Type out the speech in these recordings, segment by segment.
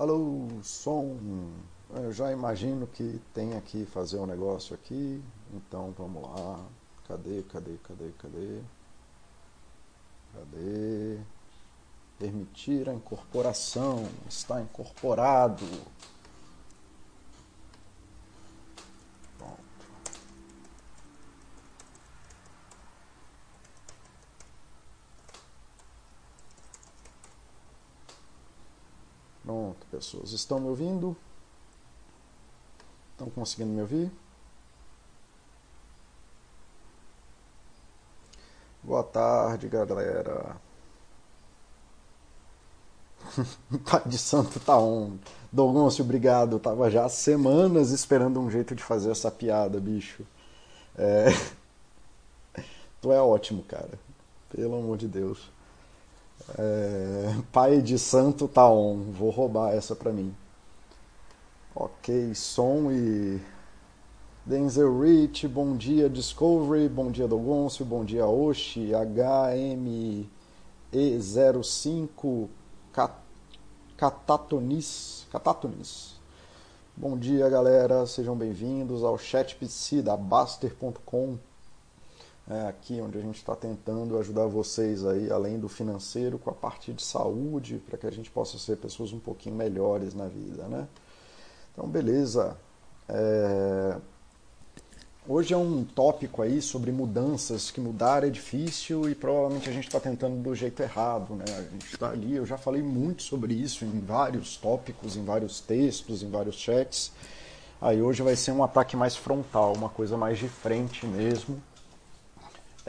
Alô, som. Eu já imagino que tem que fazer um negócio aqui. Então vamos lá. Cadê, cadê, cadê, cadê? Cadê? Permitir a incorporação. Está incorporado. Pronto, pessoas. Estão me ouvindo? Estão conseguindo me ouvir? Boa tarde, galera. Pai de Santo tá on. Dogoncio, obrigado. Eu tava já semanas esperando um jeito de fazer essa piada, bicho. É... Tu é ótimo, cara. Pelo amor de Deus. É, pai de santo tá on. Vou roubar essa pra mim. Ok, som e. Denzel Rich, bom dia Discovery, bom dia Dogoncio, bom dia Oshi, HME05 Catatonis, Catatonis. Bom dia galera, sejam bem-vindos ao chat PC da Baster.com é aqui onde a gente está tentando ajudar vocês aí, além do financeiro, com a parte de saúde, para que a gente possa ser pessoas um pouquinho melhores na vida, né? Então, beleza. É... Hoje é um tópico aí sobre mudanças, que mudar é difícil e provavelmente a gente está tentando do jeito errado, né? A gente está ali, eu já falei muito sobre isso em vários tópicos, em vários textos, em vários chats. Aí hoje vai ser um ataque mais frontal, uma coisa mais de frente mesmo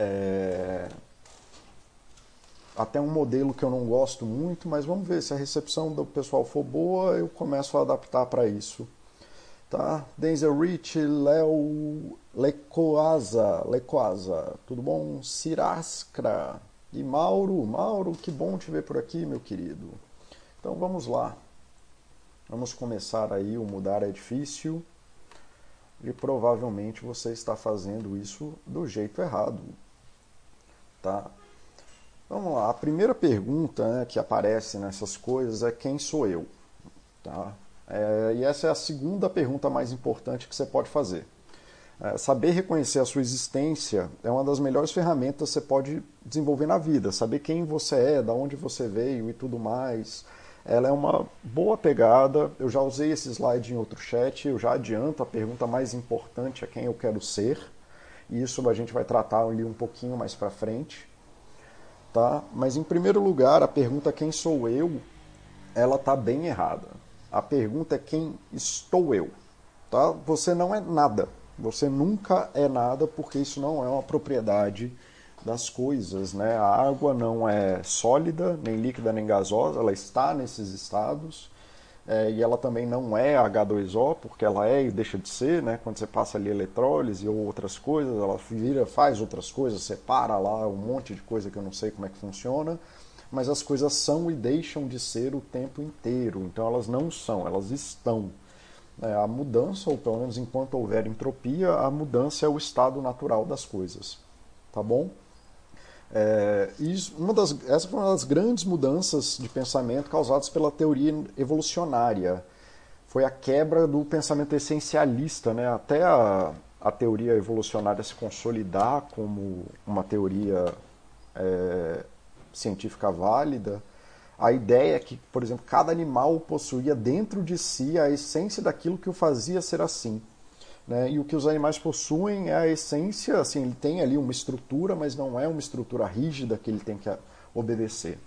é... Até um modelo que eu não gosto muito, mas vamos ver se a recepção do pessoal for boa, eu começo a adaptar para isso. Tá? Denzel Rich, Léo Lecoasa, Lecoasa, tudo bom? Cirascra e Mauro, Mauro, que bom te ver por aqui, meu querido. Então vamos lá. Vamos começar aí, o mudar é difícil e provavelmente você está fazendo isso do jeito errado. Tá? Vamos lá, a primeira pergunta né, que aparece nessas coisas é quem sou eu? Tá? É, e essa é a segunda pergunta mais importante que você pode fazer. É, saber reconhecer a sua existência é uma das melhores ferramentas que você pode desenvolver na vida. Saber quem você é, da onde você veio e tudo mais ela é uma boa pegada. Eu já usei esse slide em outro chat, eu já adianto, a pergunta mais importante é quem eu quero ser. Isso a gente vai tratar ali um pouquinho mais para frente. Tá? Mas em primeiro lugar, a pergunta quem sou eu, ela tá bem errada. A pergunta é quem estou eu. Tá? Você não é nada. Você nunca é nada porque isso não é uma propriedade das coisas. Né? A água não é sólida, nem líquida, nem gasosa, ela está nesses estados. É, e ela também não é H2O, porque ela é e deixa de ser, né? Quando você passa ali eletrólise ou outras coisas, ela vira, faz outras coisas, separa lá um monte de coisa que eu não sei como é que funciona, mas as coisas são e deixam de ser o tempo inteiro. Então elas não são, elas estão. É, a mudança, ou pelo menos enquanto houver entropia, a mudança é o estado natural das coisas. Tá bom? É, e uma das, essa foi uma das grandes mudanças de pensamento causadas pela teoria evolucionária. Foi a quebra do pensamento essencialista, né? até a, a teoria evolucionária se consolidar como uma teoria é, científica válida. A ideia é que, por exemplo, cada animal possuía dentro de si a essência daquilo que o fazia ser assim. Né? E o que os animais possuem é a essência, assim, ele tem ali uma estrutura, mas não é uma estrutura rígida que ele tem que obedecer.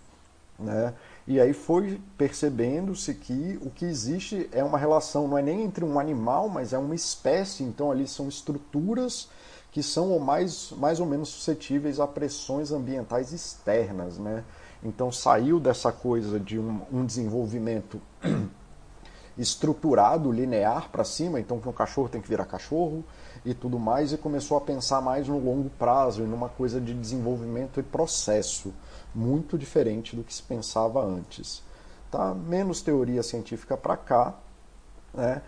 Né? E aí foi percebendo-se que o que existe é uma relação, não é nem entre um animal, mas é uma espécie, então ali são estruturas que são ou mais, mais ou menos suscetíveis a pressões ambientais externas. Né? Então saiu dessa coisa de um, um desenvolvimento estruturado, linear para cima, então que um cachorro tem que virar cachorro e tudo mais, e começou a pensar mais no longo prazo e numa coisa de desenvolvimento e processo, muito diferente do que se pensava antes. Tá? Menos teoria científica para cá, né?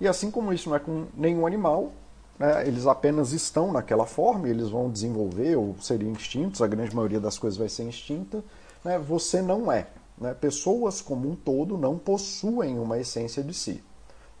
e assim como isso não é com nenhum animal, né? eles apenas estão naquela forma, eles vão desenvolver ou seriam instintos, a grande maioria das coisas vai ser instinta, né? você não é. Né? Pessoas como um todo não possuem uma essência de si.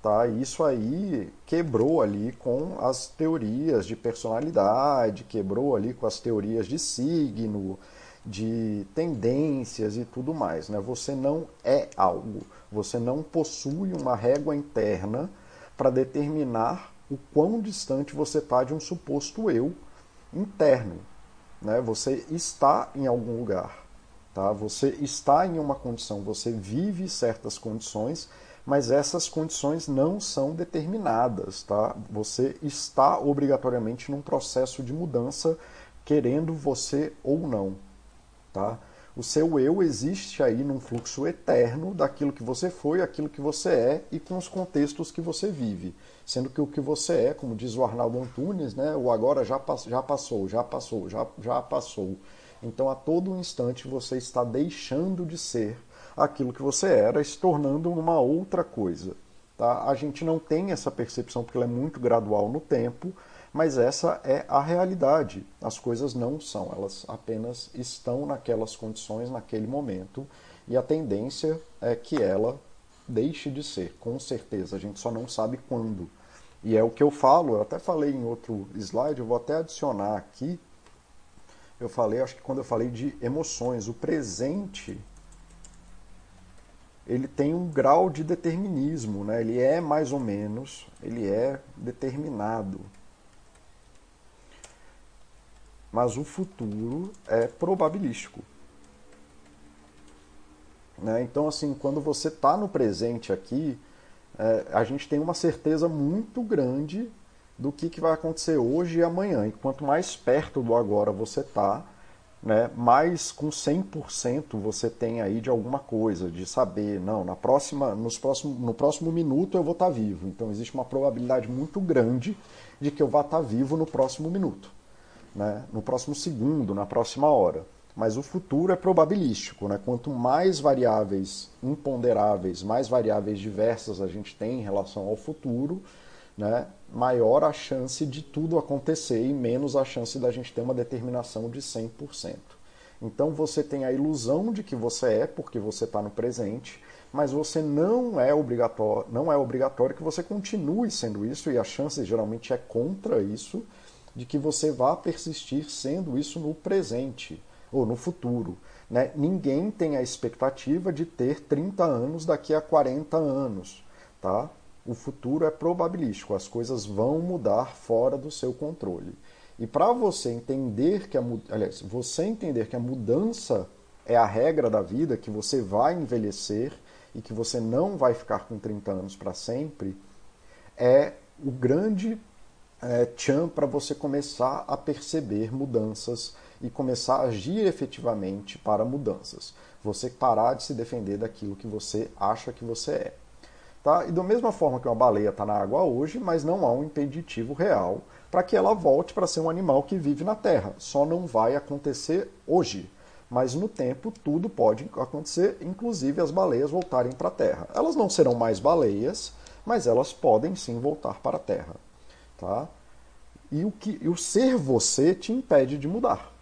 Tá? Isso aí quebrou ali com as teorias de personalidade, quebrou ali com as teorias de signo, de tendências e tudo mais. Né? Você não é algo, você não possui uma régua interna para determinar o quão distante você está de um suposto eu interno. Né? Você está em algum lugar, tá? você está em uma condição, você vive certas condições, mas essas condições não são determinadas. Tá? Você está obrigatoriamente num processo de mudança, querendo você ou não. Tá? O seu eu existe aí num fluxo eterno daquilo que você foi, aquilo que você é e com os contextos que você vive. Sendo que o que você é, como diz o Arnaldo Antunes, né, o agora já, já passou, já passou, já, já passou. Então a todo instante você está deixando de ser aquilo que você era, se tornando uma outra coisa. Tá? A gente não tem essa percepção porque ela é muito gradual no tempo, mas essa é a realidade. As coisas não são, elas apenas estão naquelas condições, naquele momento, e a tendência é que ela deixe de ser, com certeza. A gente só não sabe quando. E é o que eu falo, eu até falei em outro slide, eu vou até adicionar aqui. Eu falei, acho que quando eu falei de emoções, o presente ele tem um grau de determinismo, né? ele é mais ou menos, ele é determinado mas o futuro é probabilístico. Né? Então, assim, quando você está no presente aqui, é, a gente tem uma certeza muito grande do que, que vai acontecer hoje e amanhã. E quanto mais perto do agora você está, né, mais com 100% você tem aí de alguma coisa, de saber, não, na próxima, nos próximo, no próximo minuto eu vou estar tá vivo. Então existe uma probabilidade muito grande de que eu vá estar tá vivo no próximo minuto né, no próximo segundo, na próxima hora. Mas o futuro é probabilístico. Né? Quanto mais variáveis imponderáveis, mais variáveis diversas a gente tem em relação ao futuro, né, maior a chance de tudo acontecer e menos a chance da gente ter uma determinação de 100%. Então você tem a ilusão de que você é, porque você está no presente, mas você não é obrigatório, não é obrigatório que você continue sendo isso, e a chance geralmente é contra isso de que você vá persistir sendo isso no presente ou no futuro. Né? Ninguém tem a expectativa de ter 30 anos daqui a 40 anos. Tá? O futuro é probabilístico, as coisas vão mudar fora do seu controle. E para você entender que a aliás, você entender que a mudança é a regra da vida, que você vai envelhecer e que você não vai ficar com 30 anos para sempre, é o grande é, tchan para você começar a perceber mudanças e começar a agir efetivamente para mudanças. Você parar de se defender daquilo que você acha que você é. Tá? E da mesma forma que uma baleia está na água hoje, mas não há um impeditivo real para que ela volte para ser um animal que vive na Terra. Só não vai acontecer hoje. Mas no tempo tudo pode acontecer, inclusive as baleias voltarem para a Terra. Elas não serão mais baleias, mas elas podem sim voltar para a Terra. Tá? E o, que, e o ser você te impede de mudar.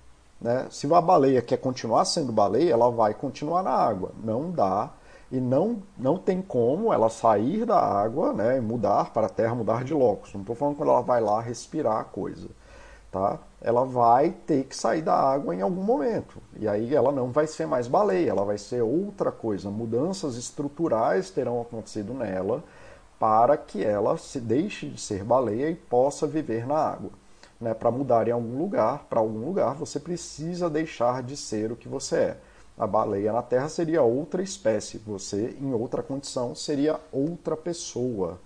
Né? Se a baleia quer continuar sendo baleia, ela vai continuar na água. Não dá. E não, não tem como ela sair da água né, e mudar para a terra, mudar de locus. Não estou falando quando ela vai lá respirar a coisa. Tá? Ela vai ter que sair da água em algum momento. E aí ela não vai ser mais baleia, ela vai ser outra coisa. Mudanças estruturais terão acontecido nela para que ela se deixe de ser baleia e possa viver na água. Né? Para mudar em algum lugar, para algum lugar, você precisa deixar de ser o que você é. A baleia na Terra seria outra espécie, você, em outra condição, seria outra pessoa.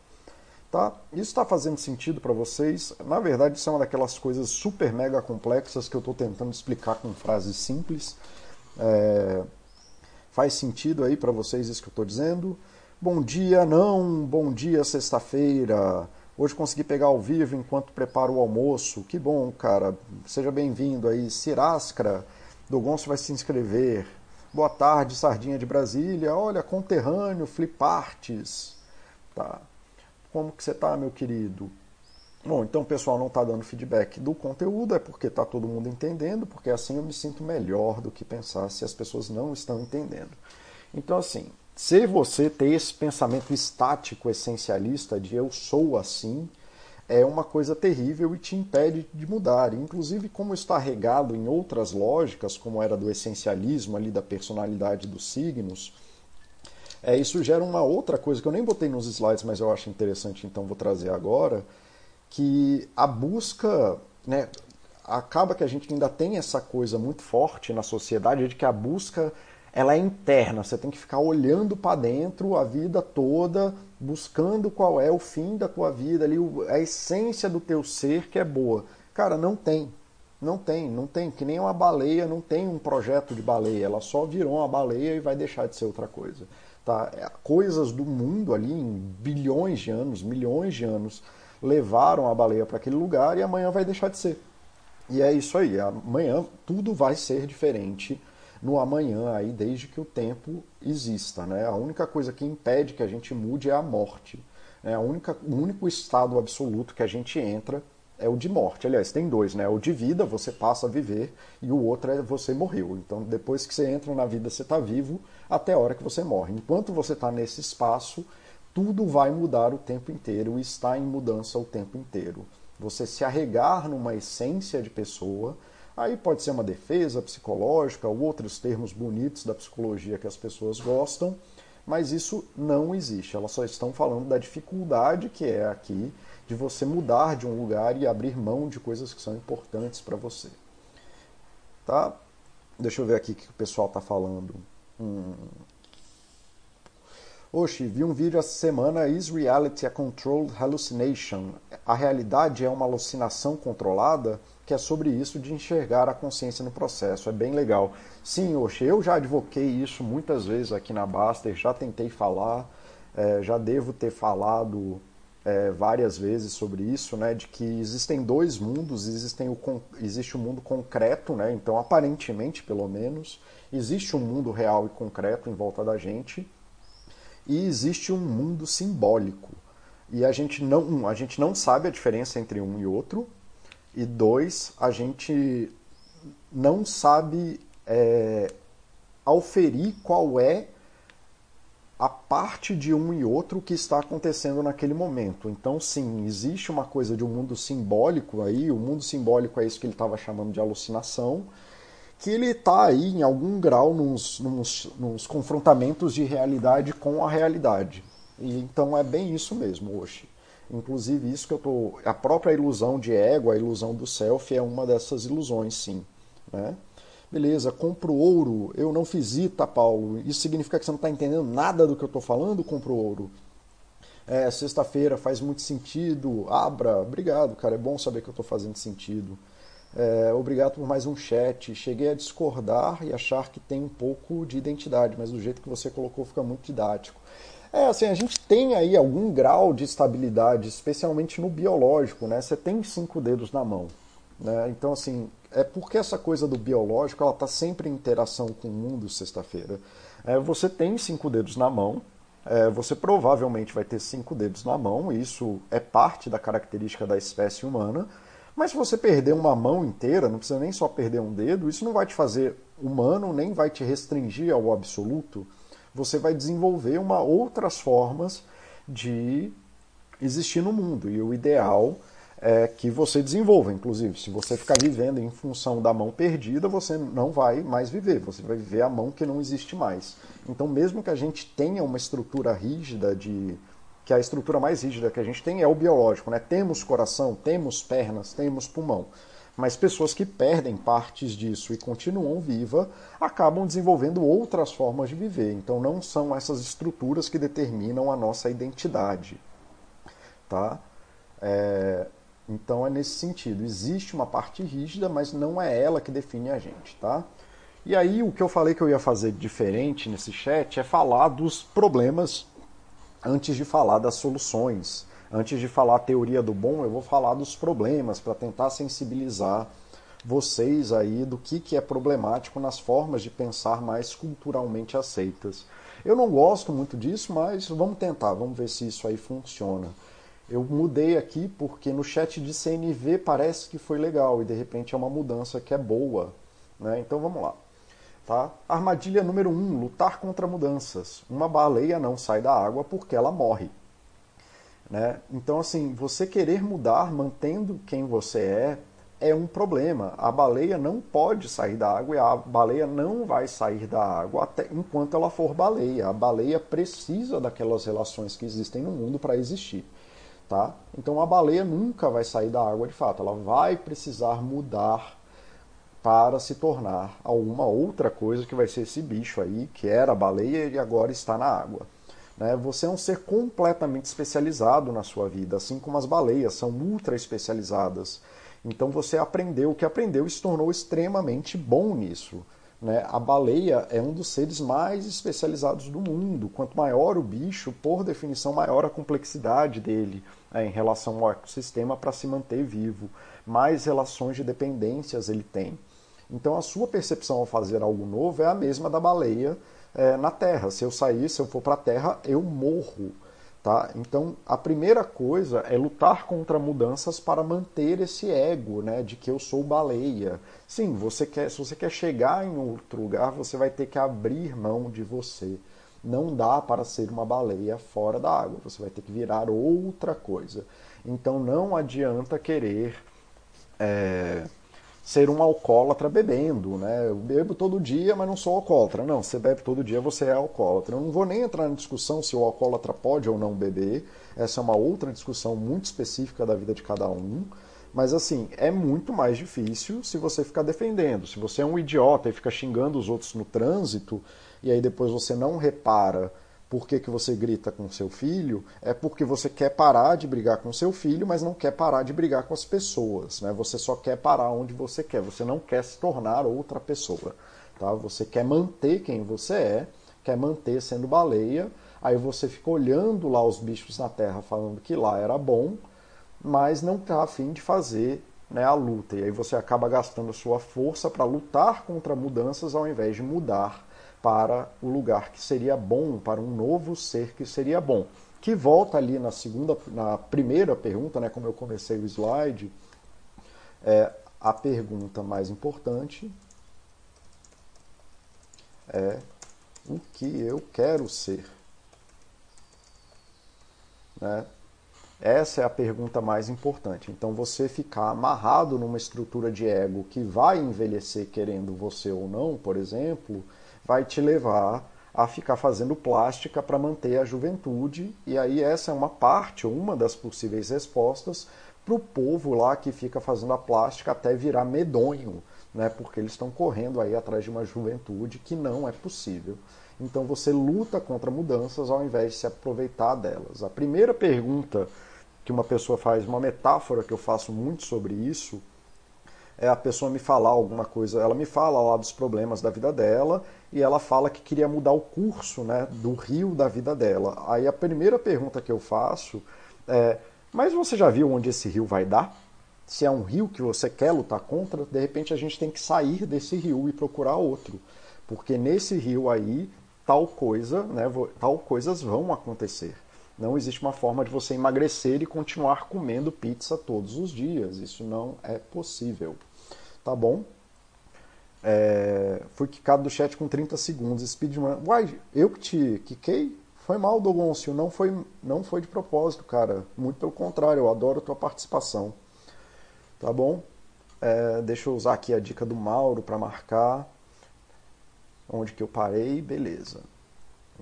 Tá? Isso está fazendo sentido para vocês? Na verdade, isso é uma daquelas coisas super mega complexas que eu estou tentando explicar com frases simples. É... Faz sentido aí para vocês isso que eu estou dizendo? Bom dia, não, bom dia, sexta-feira. Hoje consegui pegar ao vivo enquanto preparo o almoço. Que bom, cara. Seja bem-vindo aí. Cirascra, do Gonço vai se inscrever. Boa tarde, Sardinha de Brasília. Olha, conterrâneo, Flipartes. Tá. Como que você tá, meu querido? Bom, então o pessoal não está dando feedback do conteúdo, é porque está todo mundo entendendo, porque assim eu me sinto melhor do que pensar se as pessoas não estão entendendo. Então, assim, se você ter esse pensamento estático, essencialista de eu sou assim, é uma coisa terrível e te impede de mudar. Inclusive, como está regado em outras lógicas, como era do essencialismo ali da personalidade dos signos, é, isso gera uma outra coisa que eu nem botei nos slides, mas eu acho interessante, então vou trazer agora, que a busca, né, acaba que a gente ainda tem essa coisa muito forte na sociedade de que a busca ela é interna, você tem que ficar olhando para dentro a vida toda, buscando qual é o fim da tua vida ali, a essência do teu ser que é boa. Cara, não tem. Não tem, não tem, que nem uma baleia, não tem um projeto de baleia, ela só virou uma baleia e vai deixar de ser outra coisa. Tá? É, coisas do mundo ali em bilhões de anos, milhões de anos, levaram a baleia para aquele lugar e amanhã vai deixar de ser. E é isso aí, amanhã tudo vai ser diferente no amanhã aí desde que o tempo exista, né? A única coisa que impede que a gente mude é a morte. Né? A única, o único estado absoluto que a gente entra é o de morte. Aliás, tem dois, né? O de vida, você passa a viver, e o outro é você morreu. Então, depois que você entra na vida, você está vivo até a hora que você morre. Enquanto você está nesse espaço, tudo vai mudar o tempo inteiro e está em mudança o tempo inteiro. Você se arregar numa essência de pessoa Aí pode ser uma defesa psicológica ou outros termos bonitos da psicologia que as pessoas gostam, mas isso não existe. Elas só estão falando da dificuldade que é aqui de você mudar de um lugar e abrir mão de coisas que são importantes para você. Tá? Deixa eu ver aqui o que o pessoal está falando. Hum. Oxi, vi um vídeo essa semana, Is Reality a Controlled Hallucination? A realidade é uma alucinação controlada? que é sobre isso de enxergar a consciência no processo. É bem legal. Sim, Oxe, eu já advoquei isso muitas vezes aqui na Baster, já tentei falar, é, já devo ter falado é, várias vezes sobre isso, né, de que existem dois mundos, existem o, existe o mundo concreto, né, então aparentemente, pelo menos, existe um mundo real e concreto em volta da gente, e existe um mundo simbólico. E a gente não, a gente não sabe a diferença entre um e outro, e dois, a gente não sabe é, auferir qual é a parte de um e outro que está acontecendo naquele momento. Então, sim, existe uma coisa de um mundo simbólico aí, o mundo simbólico é isso que ele estava chamando de alucinação, que ele está aí em algum grau nos, nos, nos, confrontamentos de realidade com a realidade. E, então é bem isso mesmo, Oxi. Inclusive, isso que eu tô. A própria ilusão de ego, a ilusão do self, é uma dessas ilusões, sim. Né? Beleza, compro ouro, eu não fiz ITA, Paulo. Isso significa que você não está entendendo nada do que eu estou falando? Compro ouro. É, sexta-feira faz muito sentido. Abra, obrigado, cara. É bom saber que eu estou fazendo sentido. É, obrigado por mais um chat. Cheguei a discordar e achar que tem um pouco de identidade, mas do jeito que você colocou fica muito didático. É, assim, a gente tem aí algum grau de estabilidade, especialmente no biológico, né? Você tem cinco dedos na mão, né? Então, assim, é porque essa coisa do biológico, ela está sempre em interação com o mundo sexta-feira. É, você tem cinco dedos na mão, é, você provavelmente vai ter cinco dedos na mão, isso é parte da característica da espécie humana, mas se você perder uma mão inteira, não precisa nem só perder um dedo, isso não vai te fazer humano, nem vai te restringir ao absoluto você vai desenvolver uma outras formas de existir no mundo. E o ideal é que você desenvolva. Inclusive, se você ficar vivendo em função da mão perdida, você não vai mais viver. Você vai viver a mão que não existe mais. Então, mesmo que a gente tenha uma estrutura rígida de que a estrutura mais rígida que a gente tem é o biológico, né? Temos coração, temos pernas, temos pulmão. Mas pessoas que perdem partes disso e continuam viva acabam desenvolvendo outras formas de viver. Então não são essas estruturas que determinam a nossa identidade. Tá? É, então é nesse sentido. Existe uma parte rígida, mas não é ela que define a gente. Tá? E aí o que eu falei que eu ia fazer diferente nesse chat é falar dos problemas antes de falar das soluções Antes de falar a teoria do bom, eu vou falar dos problemas para tentar sensibilizar vocês aí do que, que é problemático nas formas de pensar mais culturalmente aceitas. Eu não gosto muito disso, mas vamos tentar, vamos ver se isso aí funciona. Eu mudei aqui porque no chat de CNV parece que foi legal e de repente é uma mudança que é boa. Né? Então vamos lá. Tá? Armadilha número 1, um, lutar contra mudanças. Uma baleia não sai da água porque ela morre. Né? Então, assim, você querer mudar mantendo quem você é é um problema. A baleia não pode sair da água e a baleia não vai sair da água até enquanto ela for baleia. A baleia precisa daquelas relações que existem no mundo para existir. Tá? Então a baleia nunca vai sair da água de fato, ela vai precisar mudar para se tornar alguma outra coisa que vai ser esse bicho aí, que era a baleia e agora está na água. Né? Você é um ser completamente especializado na sua vida, assim como as baleias são ultra especializadas. Então você aprendeu o que aprendeu e se tornou extremamente bom nisso. Né? A baleia é um dos seres mais especializados do mundo. Quanto maior o bicho, por definição, maior a complexidade dele né, em relação ao ecossistema para se manter vivo. Mais relações de dependências ele tem. Então a sua percepção ao fazer algo novo é a mesma da baleia é, na Terra. Se eu sair, se eu for para a Terra, eu morro. Tá? Então, a primeira coisa é lutar contra mudanças para manter esse ego, né, de que eu sou baleia. Sim, você quer, se você quer chegar em outro lugar, você vai ter que abrir mão de você. Não dá para ser uma baleia fora da água. Você vai ter que virar outra coisa. Então, não adianta querer é, ser um alcoólatra bebendo, né? Eu bebo todo dia, mas não sou alcoólatra. Não, você bebe todo dia, você é alcoólatra. Eu não vou nem entrar na discussão se o alcoólatra pode ou não beber. Essa é uma outra discussão muito específica da vida de cada um. Mas assim, é muito mais difícil se você ficar defendendo. Se você é um idiota e fica xingando os outros no trânsito, e aí depois você não repara por que, que você grita com seu filho, é porque você quer parar de brigar com seu filho, mas não quer parar de brigar com as pessoas. Né? Você só quer parar onde você quer, você não quer se tornar outra pessoa. Tá? Você quer manter quem você é, quer manter sendo baleia, aí você fica olhando lá os bichos na terra falando que lá era bom, mas não está afim de fazer né, a luta. E aí você acaba gastando sua força para lutar contra mudanças ao invés de mudar para o lugar que seria bom, para um novo ser que seria bom. Que volta ali na segunda, na primeira pergunta, né, como eu comecei o slide, é a pergunta mais importante é o que eu quero ser. Né? Essa é a pergunta mais importante. Então, você ficar amarrado numa estrutura de ego que vai envelhecer querendo você ou não, por exemplo, vai te levar a ficar fazendo plástica para manter a juventude. E aí essa é uma parte, uma das possíveis respostas para o povo lá que fica fazendo a plástica até virar medonho, né? Porque eles estão correndo aí atrás de uma juventude que não é possível. Então você luta contra mudanças ao invés de se aproveitar delas. A primeira pergunta que uma pessoa faz, uma metáfora que eu faço muito sobre isso, é a pessoa me falar alguma coisa, ela me fala lá dos problemas da vida dela e ela fala que queria mudar o curso né, do rio da vida dela. Aí a primeira pergunta que eu faço é: mas você já viu onde esse rio vai dar? Se é um rio que você quer lutar contra, de repente a gente tem que sair desse rio e procurar outro, porque nesse rio aí tal coisa, né, tal coisas vão acontecer. Não existe uma forma de você emagrecer e continuar comendo pizza todos os dias. Isso não é possível. Tá bom? É, fui quicado do chat com 30 segundos. Speedrun. Uai, eu que te quiquei? Foi mal, Dogoncio. Não foi, não foi de propósito, cara. Muito pelo contrário, eu adoro a tua participação. Tá bom? É, deixa eu usar aqui a dica do Mauro para marcar onde que eu parei. Beleza.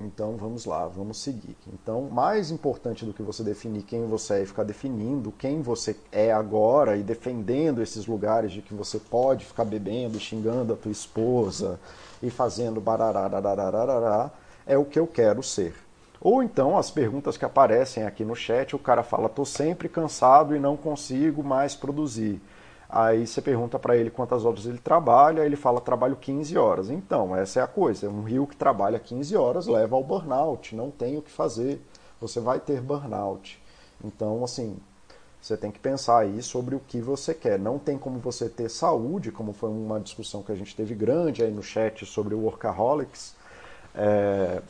Então vamos lá, vamos seguir. Então, mais importante do que você definir quem você é e ficar definindo quem você é agora e defendendo esses lugares de que você pode ficar bebendo, xingando a tua esposa e fazendo barará, é o que eu quero ser. Ou então as perguntas que aparecem aqui no chat, o cara fala: "Tô sempre cansado e não consigo mais produzir". Aí você pergunta para ele quantas horas ele trabalha, ele fala trabalho 15 horas. Então, essa é a coisa, um rio que trabalha 15 horas leva ao burnout, não tem o que fazer. Você vai ter burnout. Então, assim, você tem que pensar aí sobre o que você quer. Não tem como você ter saúde, como foi uma discussão que a gente teve grande aí no chat sobre o workaholics. É,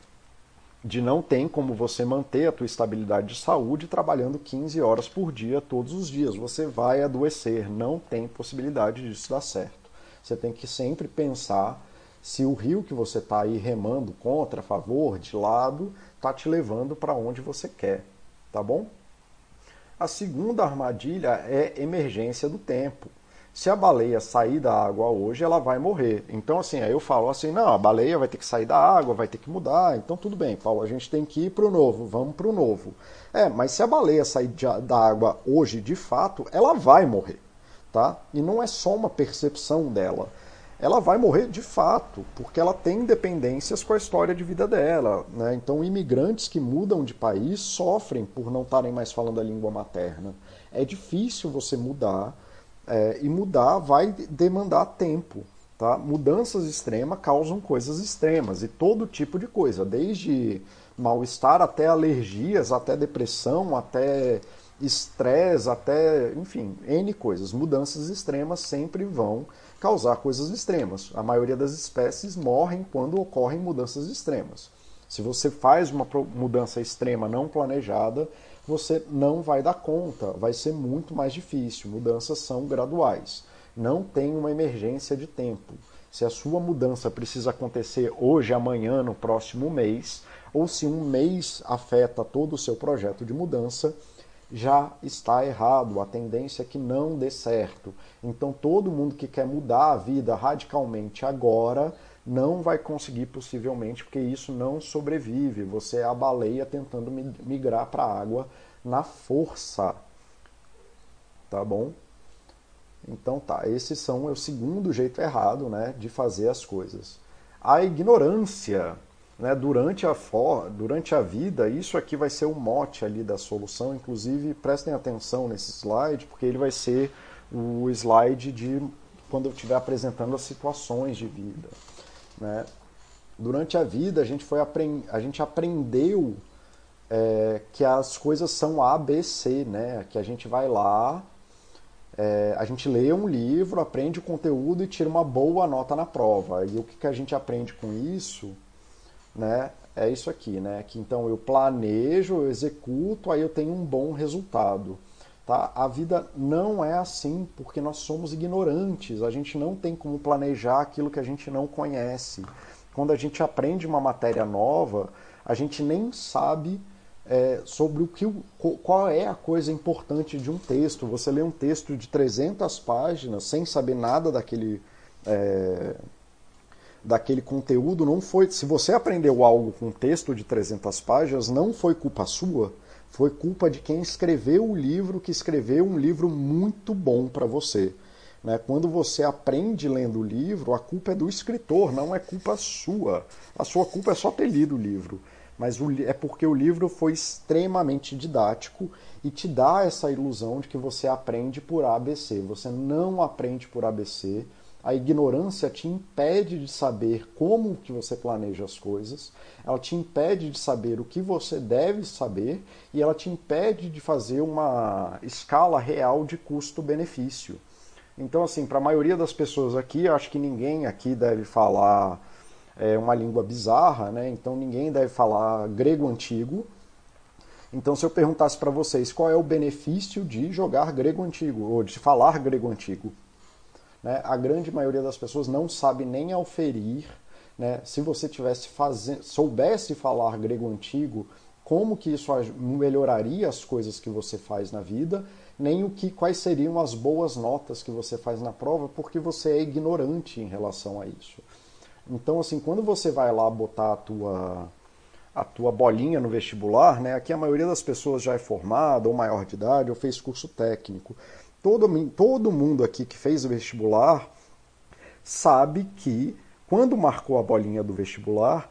de não tem como você manter a tua estabilidade de saúde trabalhando 15 horas por dia todos os dias. Você vai adoecer, não tem possibilidade disso dar certo. Você tem que sempre pensar se o rio que você está aí remando contra, a favor, de lado, está te levando para onde você quer, tá bom? A segunda armadilha é emergência do tempo. Se a baleia sair da água hoje, ela vai morrer. Então, assim, aí eu falo assim: não, a baleia vai ter que sair da água, vai ter que mudar. Então, tudo bem, Paulo, a gente tem que ir para o novo, vamos para o novo. É, mas se a baleia sair de, da água hoje, de fato, ela vai morrer, tá? E não é só uma percepção dela ela vai morrer de fato, porque ela tem dependências com a história de vida dela. Né? Então, imigrantes que mudam de país sofrem por não estarem mais falando a língua materna. É difícil você mudar, é, e mudar vai demandar tempo. Tá? Mudanças extremas causam coisas extremas, e todo tipo de coisa, desde mal-estar até alergias, até depressão, até estresse, até, enfim, N coisas. Mudanças extremas sempre vão causar coisas extremas. A maioria das espécies morrem quando ocorrem mudanças extremas. Se você faz uma mudança extrema não planejada, você não vai dar conta, vai ser muito mais difícil. Mudanças são graduais. Não tem uma emergência de tempo. Se a sua mudança precisa acontecer hoje, amanhã, no próximo mês, ou se um mês afeta todo o seu projeto de mudança, já está errado, a tendência é que não dê certo. Então, todo mundo que quer mudar a vida radicalmente agora não vai conseguir possivelmente, porque isso não sobrevive. Você é a baleia tentando migrar para a água na força. Tá bom? Então tá, esses são o segundo jeito errado, né, de fazer as coisas. A ignorância né, durante, a for, durante a vida, isso aqui vai ser o mote ali da solução. Inclusive, prestem atenção nesse slide, porque ele vai ser o slide de quando eu estiver apresentando as situações de vida. Né? Durante a vida, a gente, foi a gente aprendeu é, que as coisas são A, B, C, né? que a gente vai lá, é, a gente lê um livro, aprende o conteúdo e tira uma boa nota na prova. E o que, que a gente aprende com isso? né? É isso aqui, né? Que então eu planejo, eu executo, aí eu tenho um bom resultado. Tá? A vida não é assim porque nós somos ignorantes, a gente não tem como planejar aquilo que a gente não conhece. Quando a gente aprende uma matéria nova, a gente nem sabe é, sobre o que, qual é a coisa importante de um texto. Você lê um texto de 300 páginas sem saber nada daquele. É, daquele conteúdo não foi. Se você aprendeu algo com um texto de 300 páginas, não foi culpa sua, foi culpa de quem escreveu o livro, que escreveu um livro muito bom para você. Né? Quando você aprende lendo o livro, a culpa é do escritor, não é culpa sua. A sua culpa é só ter lido o livro. Mas é porque o livro foi extremamente didático e te dá essa ilusão de que você aprende por ABC. Você não aprende por ABC a ignorância te impede de saber como que você planeja as coisas, ela te impede de saber o que você deve saber e ela te impede de fazer uma escala real de custo-benefício. Então, assim, para a maioria das pessoas aqui, eu acho que ninguém aqui deve falar é, uma língua bizarra, né? Então, ninguém deve falar grego antigo. Então, se eu perguntasse para vocês qual é o benefício de jogar grego antigo, ou de falar grego antigo, né? A grande maioria das pessoas não sabe nem auferir. Né? Se você tivesse soubesse falar grego antigo, como que isso melhoraria as coisas que você faz na vida, nem o que quais seriam as boas notas que você faz na prova, porque você é ignorante em relação a isso. Então, assim, quando você vai lá botar a tua a tua bolinha no vestibular, né? Aqui a maioria das pessoas já é formada ou maior de idade ou fez curso técnico. Todo, todo mundo aqui que fez o vestibular sabe que quando marcou a bolinha do vestibular,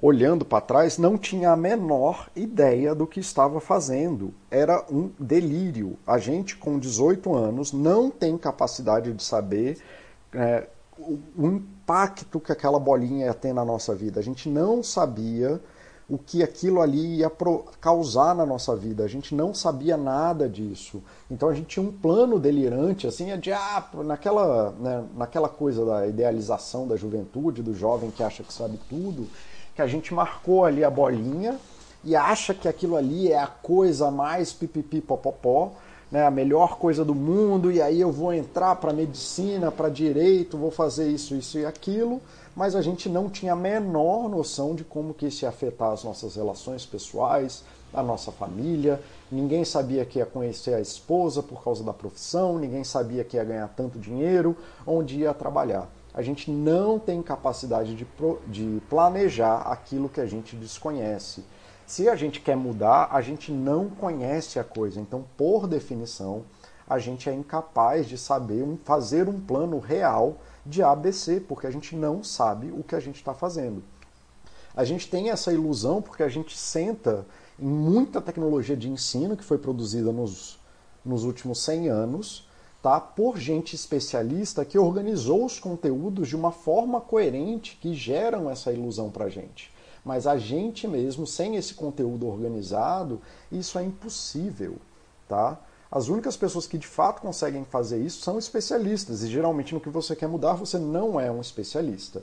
olhando para trás, não tinha a menor ideia do que estava fazendo. Era um delírio. A gente, com 18 anos, não tem capacidade de saber é, o impacto que aquela bolinha ia ter na nossa vida. A gente não sabia o que aquilo ali ia causar na nossa vida. A gente não sabia nada disso. Então a gente tinha um plano delirante, assim, de ah, naquela, né, naquela coisa da idealização da juventude, do jovem que acha que sabe tudo, que a gente marcou ali a bolinha e acha que aquilo ali é a coisa mais pipipi popopó né, a melhor coisa do mundo e aí eu vou entrar para medicina, para direito, vou fazer isso, isso e aquilo, mas a gente não tinha a menor noção de como que isso ia afetar as nossas relações pessoais, a nossa família. Ninguém sabia que ia conhecer a esposa por causa da profissão, ninguém sabia que ia ganhar tanto dinheiro, onde ia trabalhar. A gente não tem capacidade de, de planejar aquilo que a gente desconhece. Se a gente quer mudar, a gente não conhece a coisa. Então, por definição, a gente é incapaz de saber um, fazer um plano real de ABC, porque a gente não sabe o que a gente está fazendo. A gente tem essa ilusão porque a gente senta em muita tecnologia de ensino que foi produzida nos, nos últimos 100 anos, tá? por gente especialista que organizou os conteúdos de uma forma coerente que geram essa ilusão para a gente. Mas a gente mesmo, sem esse conteúdo organizado, isso é impossível, tá? As únicas pessoas que de fato conseguem fazer isso são especialistas, e geralmente no que você quer mudar você não é um especialista.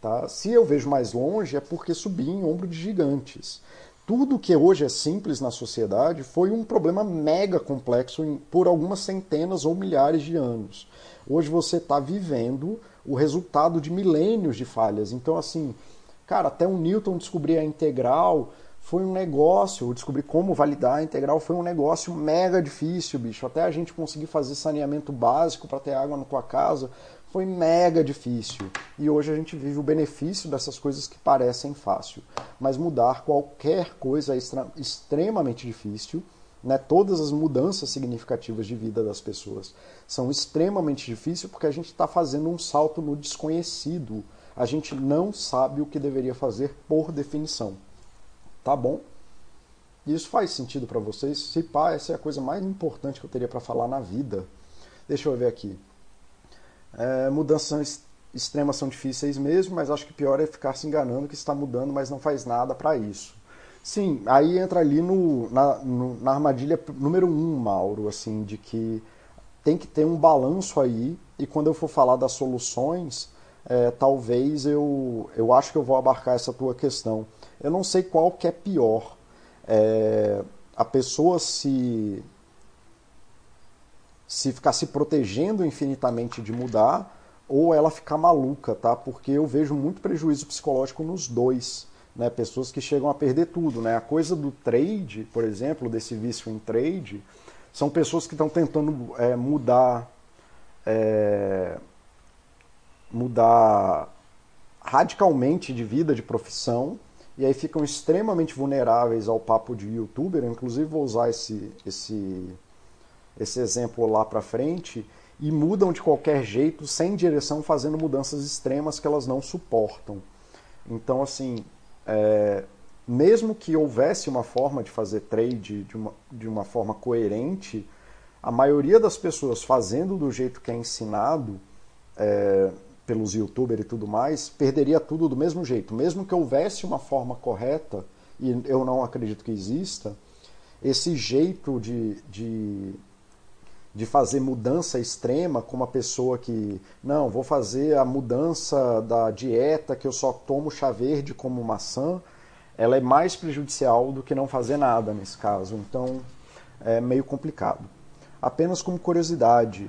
Tá? Se eu vejo mais longe é porque subi em ombro de gigantes. Tudo que hoje é simples na sociedade foi um problema mega complexo por algumas centenas ou milhares de anos. Hoje você está vivendo o resultado de milênios de falhas. Então, assim, Cara, até o Newton descobrir a integral foi um negócio, descobrir como validar a integral foi um negócio mega difícil, bicho. Até a gente conseguir fazer saneamento básico para ter água na tua casa foi mega difícil. E hoje a gente vive o benefício dessas coisas que parecem fácil. Mas mudar qualquer coisa é extremamente difícil. Né? Todas as mudanças significativas de vida das pessoas são extremamente difíceis porque a gente está fazendo um salto no desconhecido a gente não sabe o que deveria fazer por definição. Tá bom? Isso faz sentido para vocês? Se pá, essa é a coisa mais importante que eu teria para falar na vida. Deixa eu ver aqui. É, mudanças extremas são difíceis mesmo, mas acho que pior é ficar se enganando que está mudando, mas não faz nada para isso. Sim, aí entra ali no, na, no, na armadilha número um, Mauro, assim, de que tem que ter um balanço aí, e quando eu for falar das soluções, é, talvez eu, eu acho que eu vou abarcar essa tua questão. Eu não sei qual que é pior. É, a pessoa se, se ficar se protegendo infinitamente de mudar ou ela ficar maluca, tá? Porque eu vejo muito prejuízo psicológico nos dois. Né, pessoas que chegam a perder tudo. Né? A coisa do trade, por exemplo, desse vício em trade, são pessoas que estão tentando é, mudar é, mudar radicalmente de vida, de profissão, e aí ficam extremamente vulneráveis ao papo de youtuber. Eu, inclusive, vou usar esse, esse, esse exemplo lá para frente. E mudam de qualquer jeito, sem direção, fazendo mudanças extremas que elas não suportam. Então, assim, é, mesmo que houvesse uma forma de fazer trade de uma, de uma forma coerente, a maioria das pessoas fazendo do jeito que é ensinado é, pelos youtubers e tudo mais, perderia tudo do mesmo jeito. Mesmo que houvesse uma forma correta, e eu não acredito que exista, esse jeito de, de, de fazer mudança extrema com uma pessoa que, não, vou fazer a mudança da dieta que eu só tomo chá verde como maçã, ela é mais prejudicial do que não fazer nada nesse caso. Então é meio complicado. Apenas como curiosidade,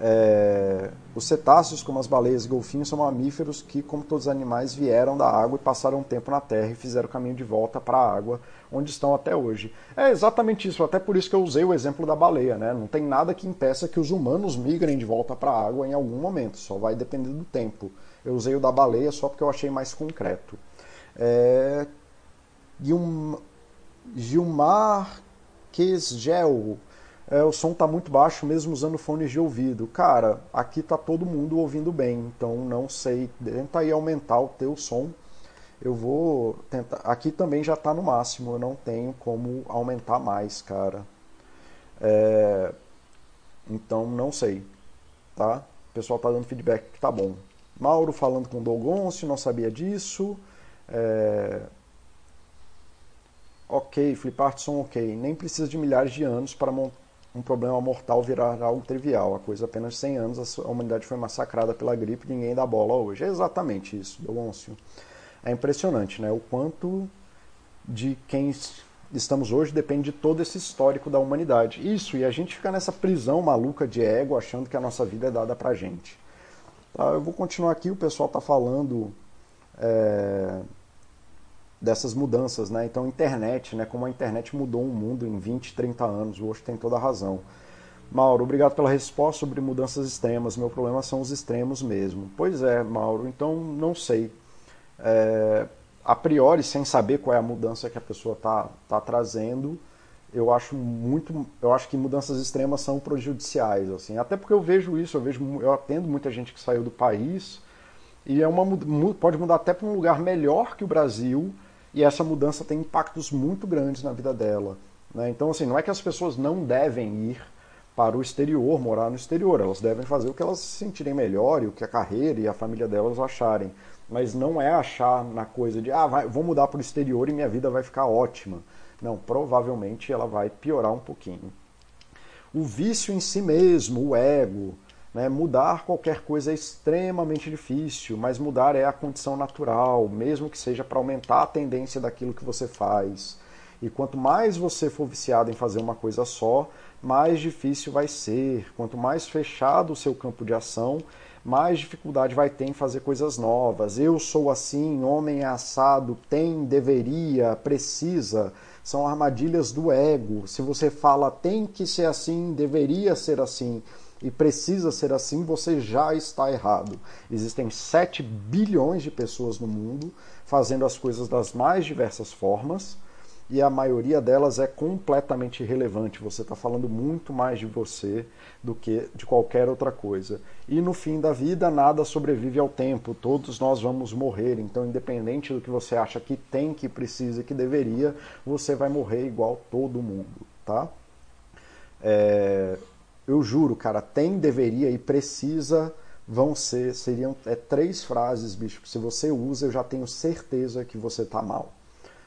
é, os cetáceos, como as baleias e golfinhos, são mamíferos que, como todos os animais, vieram da água e passaram um tempo na terra e fizeram o caminho de volta para a água, onde estão até hoje. É exatamente isso, até por isso que eu usei o exemplo da baleia. Né? Não tem nada que impeça que os humanos migrem de volta para a água em algum momento, só vai depender do tempo. Eu usei o da baleia só porque eu achei mais concreto. É... Gilmar Quesgel é, o som está muito baixo mesmo usando fones de ouvido. Cara, aqui está todo mundo ouvindo bem, então não sei. Tenta aí aumentar o teu som. Eu vou tentar. Aqui também já está no máximo, eu não tenho como aumentar mais, cara. É... Então não sei, tá? O pessoal está dando feedback que tá bom. Mauro falando com o Dogoncio, não sabia disso. É... Ok, flipart som ok. Nem precisa de milhares de anos para montar um problema mortal virar algo trivial. A coisa apenas 100 anos, a humanidade foi massacrada pela gripe, ninguém dá bola hoje. É exatamente isso, Leôncio. É impressionante, né? O quanto de quem estamos hoje depende de todo esse histórico da humanidade. Isso, e a gente fica nessa prisão maluca de ego, achando que a nossa vida é dada pra gente. Tá, eu vou continuar aqui, o pessoal está falando é, dessas mudanças, né? Então, internet, né? Como a internet mudou o mundo em 20, 30 anos, hoje tem toda a razão. Mauro, obrigado pela resposta sobre mudanças extremas. Meu problema são os extremos mesmo. Pois é, Mauro, então não sei. É, a priori, sem saber qual é a mudança que a pessoa está tá trazendo, eu acho muito, eu acho que mudanças extremas são prejudiciais, assim. Até porque eu vejo isso, eu vejo, eu atendo muita gente que saiu do país e é uma pode mudar até para um lugar melhor que o Brasil e essa mudança tem impactos muito grandes na vida dela. Né? Então, assim, não é que as pessoas não devem ir para o exterior, morar no exterior. Elas devem fazer o que elas se sentirem melhor e o que a carreira e a família delas acharem. Mas não é achar na coisa de, ah, vai, vou mudar para o exterior e minha vida vai ficar ótima. Não, provavelmente ela vai piorar um pouquinho. O vício em si mesmo, o ego, né? mudar qualquer coisa é extremamente difícil, mas mudar é a condição natural, mesmo que seja para aumentar a tendência daquilo que você faz. E quanto mais você for viciado em fazer uma coisa só, mais difícil vai ser. Quanto mais fechado o seu campo de ação, mais dificuldade vai ter em fazer coisas novas. Eu sou assim, homem é assado, tem, deveria, precisa são armadilhas do ego. Se você fala tem que ser assim, deveria ser assim e precisa ser assim, você já está errado. Existem 7 bilhões de pessoas no mundo fazendo as coisas das mais diversas formas e a maioria delas é completamente irrelevante. Você está falando muito mais de você do que de qualquer outra coisa. E no fim da vida, nada sobrevive ao tempo. Todos nós vamos morrer. Então, independente do que você acha que tem, que precisa, que deveria, você vai morrer igual todo mundo, tá? É, eu juro, cara, tem, deveria e precisa vão ser seriam é, três frases, bicho. Se você usa, eu já tenho certeza que você está mal.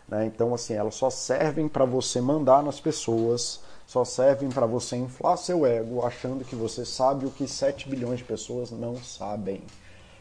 Né? Então, assim, elas só servem para você mandar nas pessoas, só servem para você inflar seu ego, achando que você sabe o que 7 bilhões de pessoas não sabem.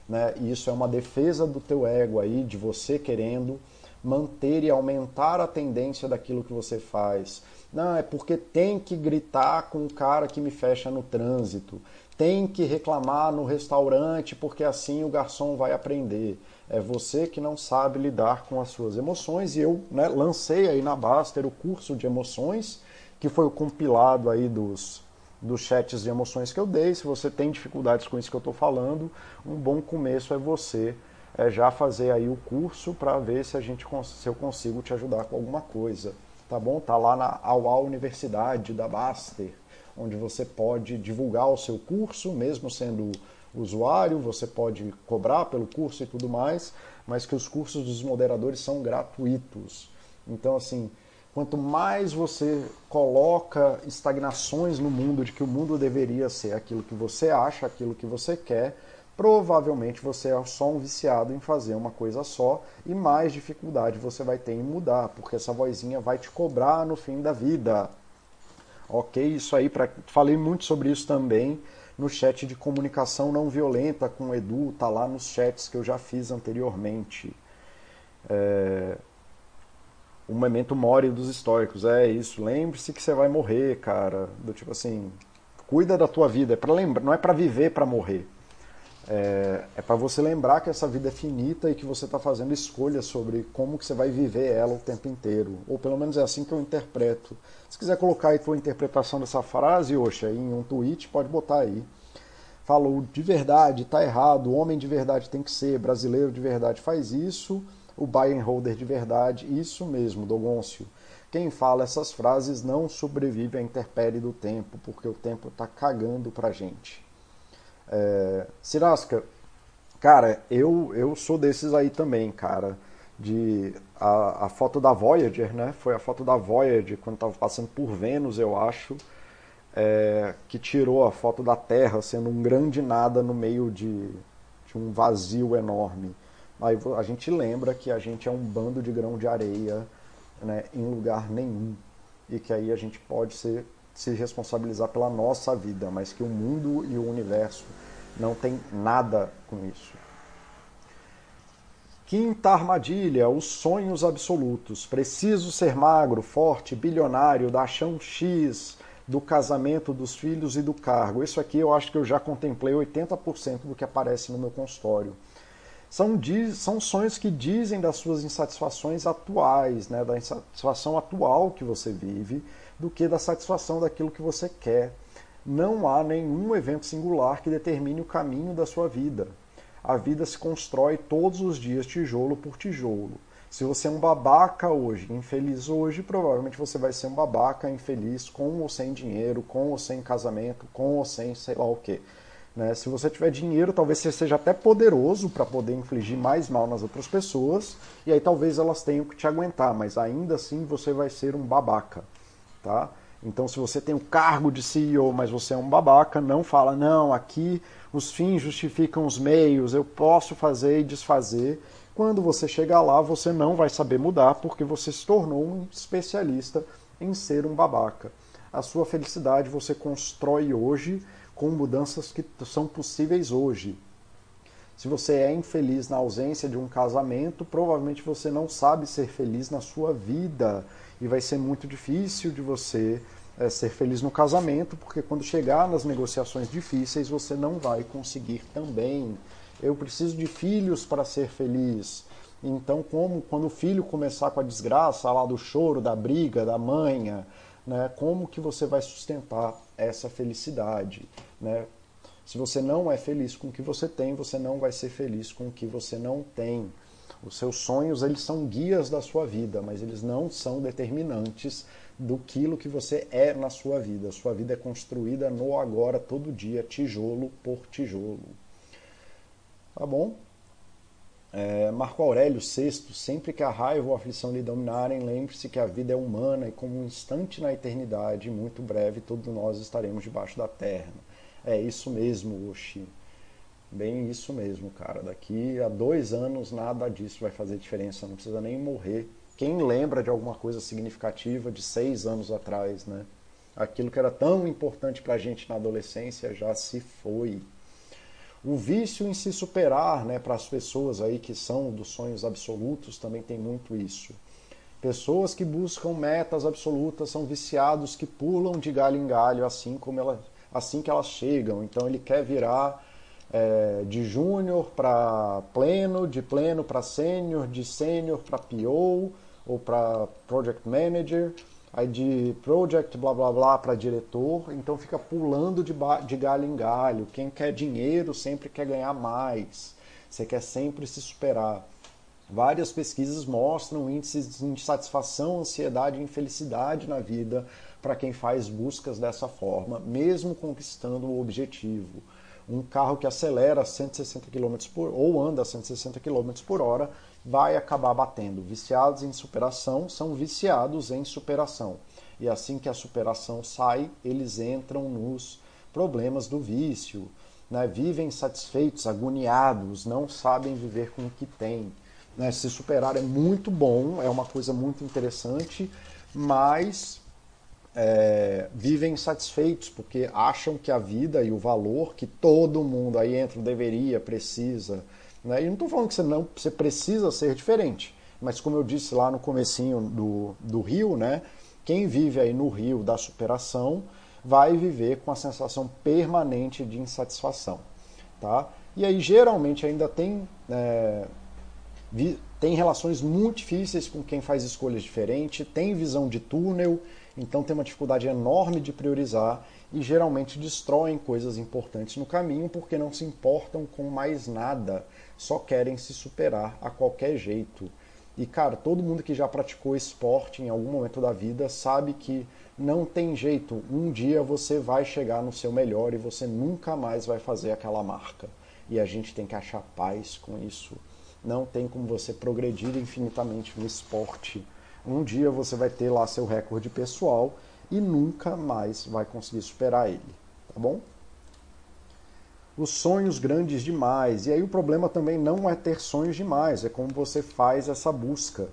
Né? E isso é uma defesa do teu ego aí, de você querendo manter e aumentar a tendência daquilo que você faz. Não, é porque tem que gritar com o cara que me fecha no trânsito. Tem que reclamar no restaurante porque assim o garçom vai aprender. É você que não sabe lidar com as suas emoções e eu né, lancei aí na Baster o curso de emoções, que foi o compilado aí dos, dos chats de emoções que eu dei. Se você tem dificuldades com isso que eu estou falando, um bom começo é você é, já fazer aí o curso para ver se a gente se eu consigo te ajudar com alguma coisa. Tá bom? Tá lá na AUA Universidade da Baster, onde você pode divulgar o seu curso, mesmo sendo usuário, você pode cobrar pelo curso e tudo mais, mas que os cursos dos moderadores são gratuitos. Então, assim, quanto mais você coloca estagnações no mundo de que o mundo deveria ser aquilo que você acha, aquilo que você quer, provavelmente você é só um viciado em fazer uma coisa só e mais dificuldade você vai ter em mudar, porque essa vozinha vai te cobrar no fim da vida. Ok, isso aí, pra... falei muito sobre isso também no chat de comunicação não violenta com o Edu, tá lá nos chats que eu já fiz anteriormente. É... O momento mori dos históricos, é isso. Lembre-se que você vai morrer, cara. Do tipo assim, cuida da tua vida. É para lembrar, não é para viver para morrer. É, é para você lembrar que essa vida é finita e que você está fazendo escolhas sobre como que você vai viver ela o tempo inteiro. Ou pelo menos é assim que eu interpreto. Se quiser colocar aí tua interpretação dessa frase, Oxa, em um tweet, pode botar aí. Falou de verdade, tá errado, homem de verdade tem que ser, brasileiro de verdade faz isso, o buy and holder de verdade, isso mesmo, Dogoncio. Quem fala essas frases não sobrevive à intempérie do tempo, porque o tempo tá cagando pra gente. É, Cirasca, cara, eu, eu sou desses aí também, cara. De a, a foto da Voyager, né? Foi a foto da Voyager quando estava passando por Vênus, eu acho, é, que tirou a foto da Terra sendo um grande nada no meio de, de um vazio enorme. Aí a gente lembra que a gente é um bando de grão de areia né, em lugar nenhum e que aí a gente pode ser se responsabilizar pela nossa vida, mas que o mundo e o universo não tem nada com isso. Quinta armadilha, os sonhos absolutos. Preciso ser magro, forte, bilionário, da chão X, do casamento, dos filhos e do cargo. Isso aqui eu acho que eu já contemplei 80% do que aparece no meu consultório. São, são sonhos que dizem das suas insatisfações atuais, né, da insatisfação atual que você vive, do que da satisfação daquilo que você quer. Não há nenhum evento singular que determine o caminho da sua vida a vida se constrói todos os dias, tijolo por tijolo. Se você é um babaca hoje, infeliz hoje, provavelmente você vai ser um babaca infeliz com ou sem dinheiro, com ou sem casamento, com ou sem sei lá o quê. Né? Se você tiver dinheiro, talvez você seja até poderoso para poder infligir mais mal nas outras pessoas, e aí talvez elas tenham que te aguentar, mas ainda assim você vai ser um babaca. Tá? Então, se você tem o cargo de CEO, mas você é um babaca, não fala, não, aqui os fins justificam os meios, eu posso fazer e desfazer. Quando você chegar lá, você não vai saber mudar porque você se tornou um especialista em ser um babaca. A sua felicidade você constrói hoje com mudanças que são possíveis hoje. Se você é infeliz na ausência de um casamento, provavelmente você não sabe ser feliz na sua vida e vai ser muito difícil de você é, ser feliz no casamento, porque quando chegar nas negociações difíceis você não vai conseguir também. Eu preciso de filhos para ser feliz. Então, como quando o filho começar com a desgraça lá do choro, da briga, da manha, né, como que você vai sustentar essa felicidade? Né? Se você não é feliz com o que você tem, você não vai ser feliz com o que você não tem. Os seus sonhos, eles são guias da sua vida, mas eles não são determinantes do quilo que você é na sua vida. A sua vida é construída no agora, todo dia, tijolo por tijolo. Tá bom? É, Marco Aurélio VI, sempre que a raiva ou a aflição lhe dominarem, lembre-se que a vida é humana e como um instante na eternidade, muito breve, todos nós estaremos debaixo da terra. É isso mesmo, Oxi. Bem isso mesmo, cara. Daqui a dois anos nada disso vai fazer diferença, não precisa nem morrer quem lembra de alguma coisa significativa de seis anos atrás, né? Aquilo que era tão importante para a gente na adolescência já se foi. O vício em se superar, né, para as pessoas aí que são dos sonhos absolutos, também tem muito isso. Pessoas que buscam metas absolutas são viciados que pulam de galho em galho assim como ela, assim que elas chegam. Então ele quer virar é, de júnior para pleno, de pleno para sênior, de sênior para PO, ou para project manager, aí de project blá blá blá para diretor, então fica pulando de, de galho em galho. Quem quer dinheiro sempre quer ganhar mais, você quer sempre se superar. Várias pesquisas mostram índices de insatisfação, ansiedade e infelicidade na vida para quem faz buscas dessa forma, mesmo conquistando o objetivo. Um carro que acelera 160 km por ou anda a 160 km por hora vai acabar batendo. Viciados em superação são viciados em superação. E assim que a superação sai, eles entram nos problemas do vício. Né? Vivem satisfeitos, agoniados, não sabem viver com o que têm. Né? Se superar é muito bom, é uma coisa muito interessante, mas é, vivem satisfeitos porque acham que a vida e o valor que todo mundo aí entra deveria, precisa, né? E não estou falando que você não você precisa ser diferente, mas como eu disse lá no comecinho do, do rio, né? quem vive aí no rio da superação vai viver com a sensação permanente de insatisfação. Tá? E aí geralmente ainda tem, é, vi, tem relações muito difíceis com quem faz escolhas diferentes, tem visão de túnel, então tem uma dificuldade enorme de priorizar e geralmente destroem coisas importantes no caminho porque não se importam com mais nada só querem se superar a qualquer jeito. E cara, todo mundo que já praticou esporte em algum momento da vida sabe que não tem jeito. Um dia você vai chegar no seu melhor e você nunca mais vai fazer aquela marca. E a gente tem que achar paz com isso. Não tem como você progredir infinitamente no esporte. Um dia você vai ter lá seu recorde pessoal e nunca mais vai conseguir superar ele, tá bom? os sonhos grandes demais. E aí o problema também não é ter sonhos demais, é como você faz essa busca.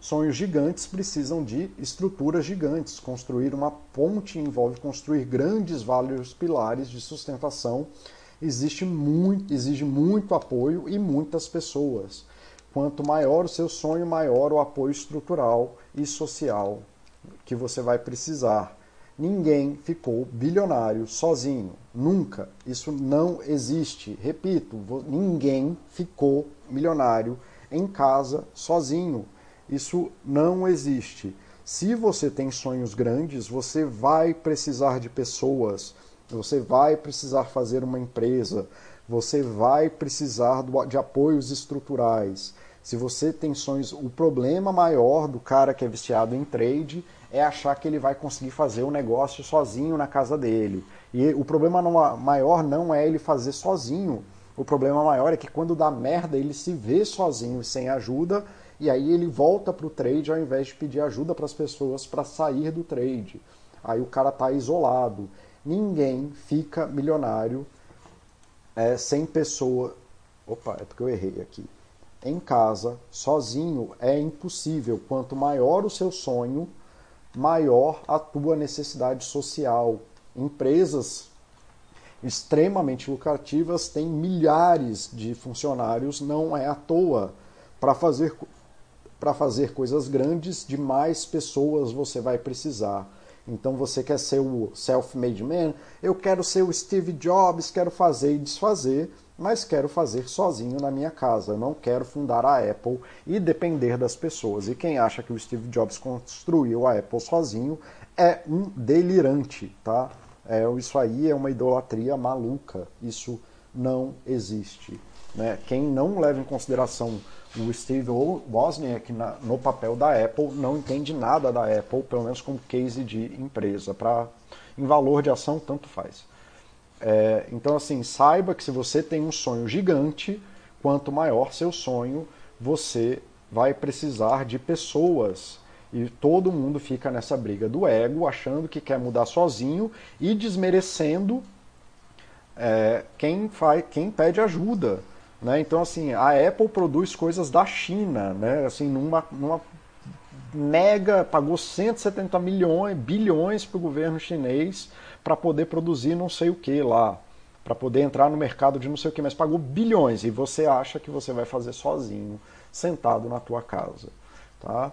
Sonhos gigantes precisam de estruturas gigantes. Construir uma ponte envolve construir grandes vários pilares de sustentação. Existe muito, exige muito apoio e muitas pessoas. Quanto maior o seu sonho, maior o apoio estrutural e social que você vai precisar. Ninguém ficou bilionário sozinho. Nunca. Isso não existe. Repito, ninguém ficou milionário em casa sozinho. Isso não existe. Se você tem sonhos grandes, você vai precisar de pessoas, você vai precisar fazer uma empresa, você vai precisar de apoios estruturais. Se você tem sonhos, o problema maior do cara que é viciado em trade é achar que ele vai conseguir fazer o negócio sozinho na casa dele. E o problema maior não é ele fazer sozinho. O problema maior é que quando dá merda, ele se vê sozinho, sem ajuda, e aí ele volta para o trade ao invés de pedir ajuda para as pessoas para sair do trade. Aí o cara está isolado. Ninguém fica milionário é, sem pessoa. Opa, é porque eu errei aqui. Em casa, sozinho, é impossível. Quanto maior o seu sonho, maior a tua necessidade social. Empresas extremamente lucrativas têm milhares de funcionários, não é à toa. Para fazer, para fazer coisas grandes, de mais pessoas você vai precisar. Então você quer ser o self-made man? Eu quero ser o Steve Jobs, quero fazer e desfazer, mas quero fazer sozinho na minha casa. Não quero fundar a Apple e depender das pessoas. E quem acha que o Steve Jobs construiu a Apple sozinho é um delirante, tá? É, isso aí é uma idolatria maluca. Isso não existe. Né? Quem não leva em consideração o Steve Wozniak na, no papel da Apple não entende nada da Apple, pelo menos como case de empresa. Pra, em valor de ação, tanto faz. É, então, assim, saiba que se você tem um sonho gigante, quanto maior seu sonho, você vai precisar de pessoas. E todo mundo fica nessa briga do ego, achando que quer mudar sozinho e desmerecendo é, quem, faz, quem pede ajuda. Né? Então, assim, a Apple produz coisas da China, né? assim, numa, numa mega, pagou 170 milhões, bilhões para o governo chinês para poder produzir não sei o que lá, para poder entrar no mercado de não sei o que, mas pagou bilhões e você acha que você vai fazer sozinho, sentado na tua casa, tá?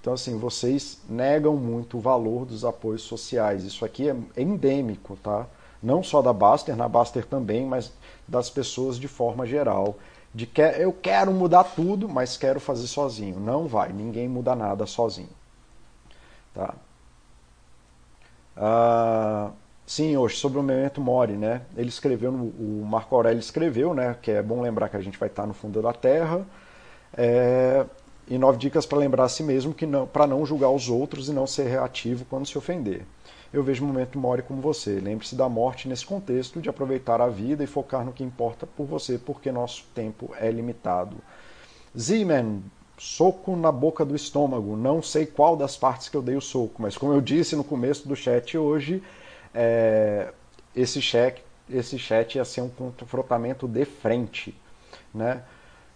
Então, assim, vocês negam muito o valor dos apoios sociais. Isso aqui é endêmico, tá? Não só da Baster, na Baster também, mas das pessoas de forma geral. De que eu quero mudar tudo, mas quero fazer sozinho. Não vai, ninguém muda nada sozinho. Tá? Ah, sim, hoje sobre o Memento Mori, né? Ele escreveu, o Marco Aurélio escreveu, né? Que é bom lembrar que a gente vai estar no fundo da Terra. É, e nove dicas para lembrar a si mesmo que não, para não julgar os outros e não ser reativo quando se ofender eu vejo o momento Mori como você. Lembre-se da morte nesse contexto, de aproveitar a vida e focar no que importa por você, porque nosso tempo é limitado. Z-Man, soco na boca do estômago. Não sei qual das partes que eu dei o soco, mas como eu disse no começo do chat hoje, é, esse, chat, esse chat ia ser um confrontamento de frente. Né?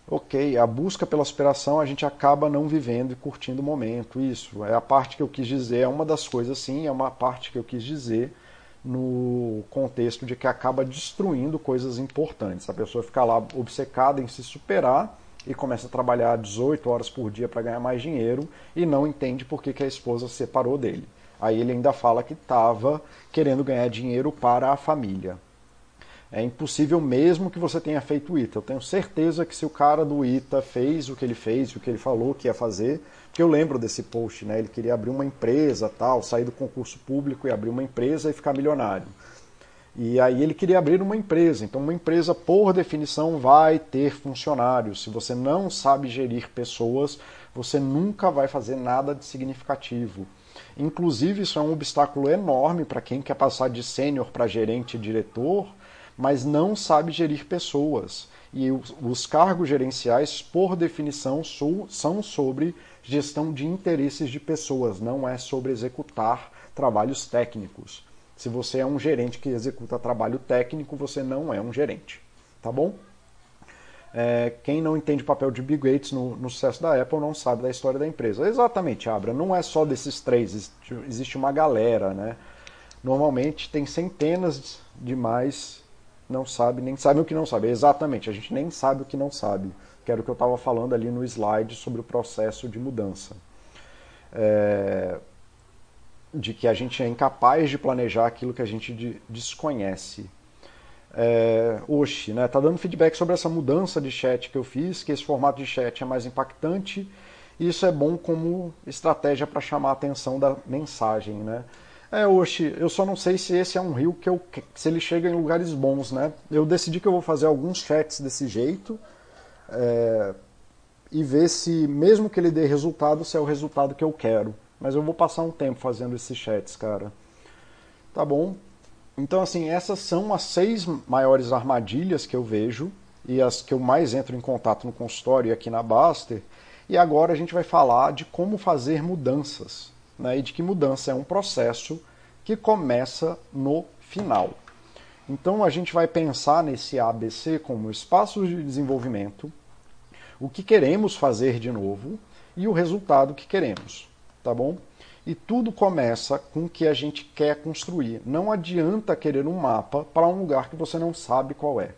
ok, a busca pela superação a gente acaba não vivendo e curtindo o momento. Isso é a parte que eu quis dizer, é uma das coisas, sim, é uma parte que eu quis dizer no contexto de que acaba destruindo coisas importantes. A pessoa fica lá obcecada em se superar e começa a trabalhar 18 horas por dia para ganhar mais dinheiro e não entende por que, que a esposa se separou dele. Aí ele ainda fala que estava querendo ganhar dinheiro para a família. É impossível mesmo que você tenha feito o ITA. Eu tenho certeza que se o cara do ITA fez o que ele fez, o que ele falou que ia fazer, porque eu lembro desse post, né? Ele queria abrir uma empresa, tal, sair do concurso público e abrir uma empresa e ficar milionário. E aí ele queria abrir uma empresa. Então uma empresa, por definição, vai ter funcionários. Se você não sabe gerir pessoas, você nunca vai fazer nada de significativo. Inclusive, isso é um obstáculo enorme para quem quer passar de sênior para gerente e diretor, mas não sabe gerir pessoas. E os cargos gerenciais, por definição, são sobre gestão de interesses de pessoas, não é sobre executar trabalhos técnicos. Se você é um gerente que executa trabalho técnico, você não é um gerente. Tá bom? É, quem não entende o papel de Bill Gates no, no, sucesso da Apple não sabe da história da empresa. Exatamente, Abra. Não é só desses três, existe uma galera, né? Normalmente tem centenas de mais não sabe, nem sabe o que não sabe. Exatamente, a gente nem sabe o que não sabe. que era o que eu estava falando ali no slide sobre o processo de mudança. É, de que a gente é incapaz de planejar aquilo que a gente de, desconhece. É, Oxi, né, tá dando feedback sobre essa mudança de chat que eu fiz, que esse formato de chat é mais impactante, e isso é bom como estratégia para chamar a atenção da mensagem, né? É, Oxi, eu só não sei se esse é um rio que eu se ele chega em lugares bons, né? Eu decidi que eu vou fazer alguns chats desse jeito é, e ver se, mesmo que ele dê resultado, se é o resultado que eu quero. Mas eu vou passar um tempo fazendo esses chats, cara. Tá bom? Então, assim, essas são as seis maiores armadilhas que eu vejo e as que eu mais entro em contato no consultório e aqui na Baster. E agora a gente vai falar de como fazer mudanças né, e de que mudança é um processo que começa no final. Então a gente vai pensar nesse ABC como espaço de desenvolvimento, o que queremos fazer de novo e o resultado que queremos, tá bom? E tudo começa com o que a gente quer construir. Não adianta querer um mapa para um lugar que você não sabe qual é,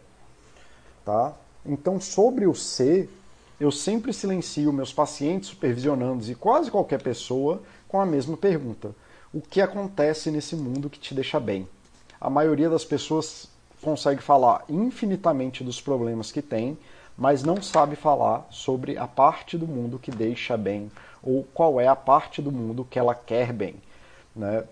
tá? Então sobre o C, eu sempre silencio meus pacientes, supervisionandos e quase qualquer pessoa com a mesma pergunta: O que acontece nesse mundo que te deixa bem? A maioria das pessoas consegue falar infinitamente dos problemas que tem, mas não sabe falar sobre a parte do mundo que deixa bem ou qual é a parte do mundo que ela quer bem. Né?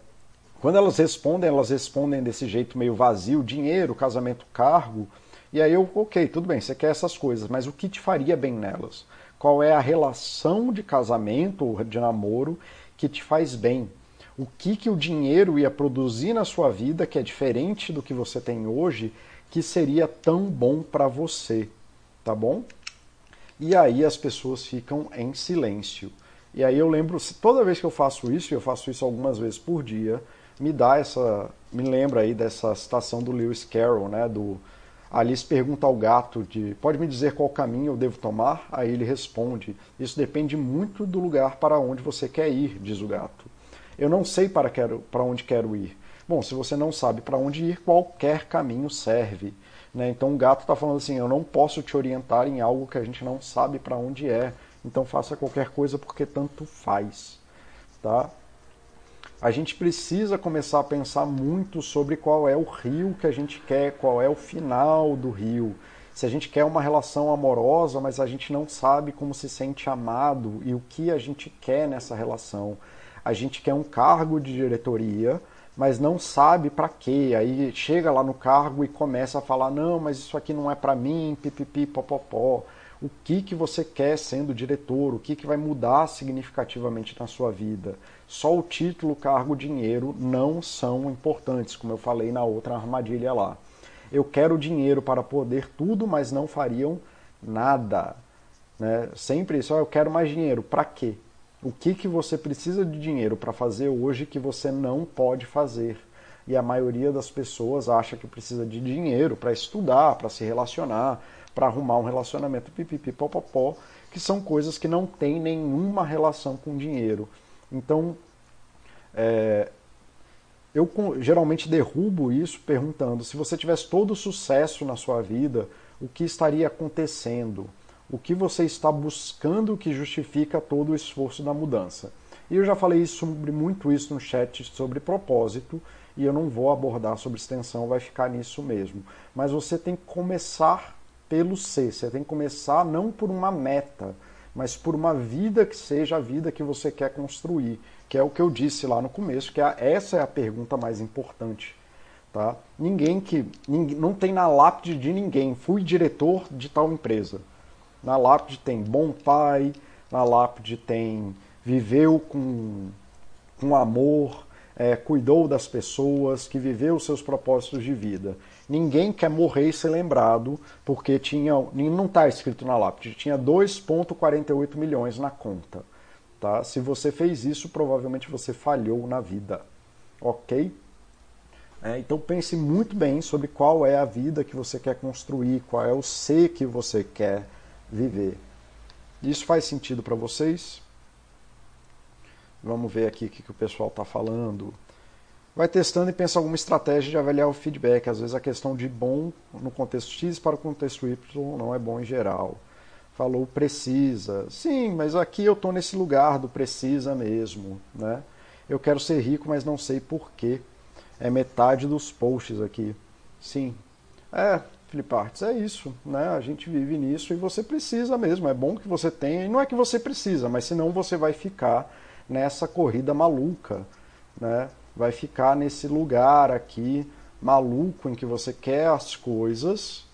Quando elas respondem, elas respondem desse jeito meio vazio: dinheiro, casamento, cargo. E aí eu, ok, tudo bem, você quer essas coisas, mas o que te faria bem nelas? Qual é a relação de casamento ou de namoro que te faz bem. O que, que o dinheiro ia produzir na sua vida que é diferente do que você tem hoje, que seria tão bom para você, tá bom? E aí as pessoas ficam em silêncio. E aí eu lembro, toda vez que eu faço isso, e eu faço isso algumas vezes por dia, me dá essa, me lembra aí dessa citação do Lewis Carroll, né, do Alice pergunta ao gato de pode me dizer qual caminho eu devo tomar? Aí ele responde: Isso depende muito do lugar para onde você quer ir, diz o gato. Eu não sei para, quero, para onde quero ir. Bom, se você não sabe para onde ir, qualquer caminho serve. Né? Então o gato está falando assim: eu não posso te orientar em algo que a gente não sabe para onde é. Então faça qualquer coisa porque tanto faz. Tá? a gente precisa começar a pensar muito sobre qual é o rio que a gente quer, qual é o final do rio. Se a gente quer uma relação amorosa, mas a gente não sabe como se sente amado e o que a gente quer nessa relação. A gente quer um cargo de diretoria, mas não sabe para quê. Aí chega lá no cargo e começa a falar: "Não, mas isso aqui não é para mim", pipipi, popopó. O que que você quer sendo diretor? O que que vai mudar significativamente na sua vida? só o título, cargo, dinheiro não são importantes, como eu falei na outra armadilha lá. Eu quero dinheiro para poder tudo, mas não fariam nada. Né? Sempre isso, eu quero mais dinheiro. Para quê? O que, que você precisa de dinheiro para fazer hoje que você não pode fazer? E a maioria das pessoas acha que precisa de dinheiro para estudar, para se relacionar, para arrumar um relacionamento pipipi, popopó, que são coisas que não têm nenhuma relação com dinheiro. Então, é, eu geralmente derrubo isso perguntando: se você tivesse todo o sucesso na sua vida, o que estaria acontecendo? O que você está buscando que justifica todo o esforço da mudança? E eu já falei sobre muito isso no chat sobre propósito, e eu não vou abordar sobre extensão, vai ficar nisso mesmo. Mas você tem que começar pelo C, você tem que começar não por uma meta, mas por uma vida que seja a vida que você quer construir, que é o que eu disse lá no começo, que é, essa é a pergunta mais importante. Tá? Ninguém que. Não tem na lápide de ninguém, fui diretor de tal empresa. Na lápide tem bom pai, na lápide tem viveu com, com amor, é, cuidou das pessoas, que viveu os seus propósitos de vida. Ninguém quer morrer e ser lembrado porque tinha, não está escrito na lápide, tinha 2,48 milhões na conta. Tá? Se você fez isso, provavelmente você falhou na vida. Ok? É, então pense muito bem sobre qual é a vida que você quer construir, qual é o ser que você quer viver. Isso faz sentido para vocês? Vamos ver aqui o que, que o pessoal está falando vai testando e pensa alguma estratégia de avaliar o feedback. Às vezes a questão de bom no contexto X para o contexto Y não é bom em geral. falou precisa. Sim, mas aqui eu estou nesse lugar do precisa mesmo, né? Eu quero ser rico, mas não sei porquê. É metade dos posts aqui. Sim. É, Filipartes, é isso, né? A gente vive nisso e você precisa mesmo. É bom que você tenha, e não é que você precisa, mas senão você vai ficar nessa corrida maluca, né? Vai ficar nesse lugar aqui maluco em que você quer as coisas,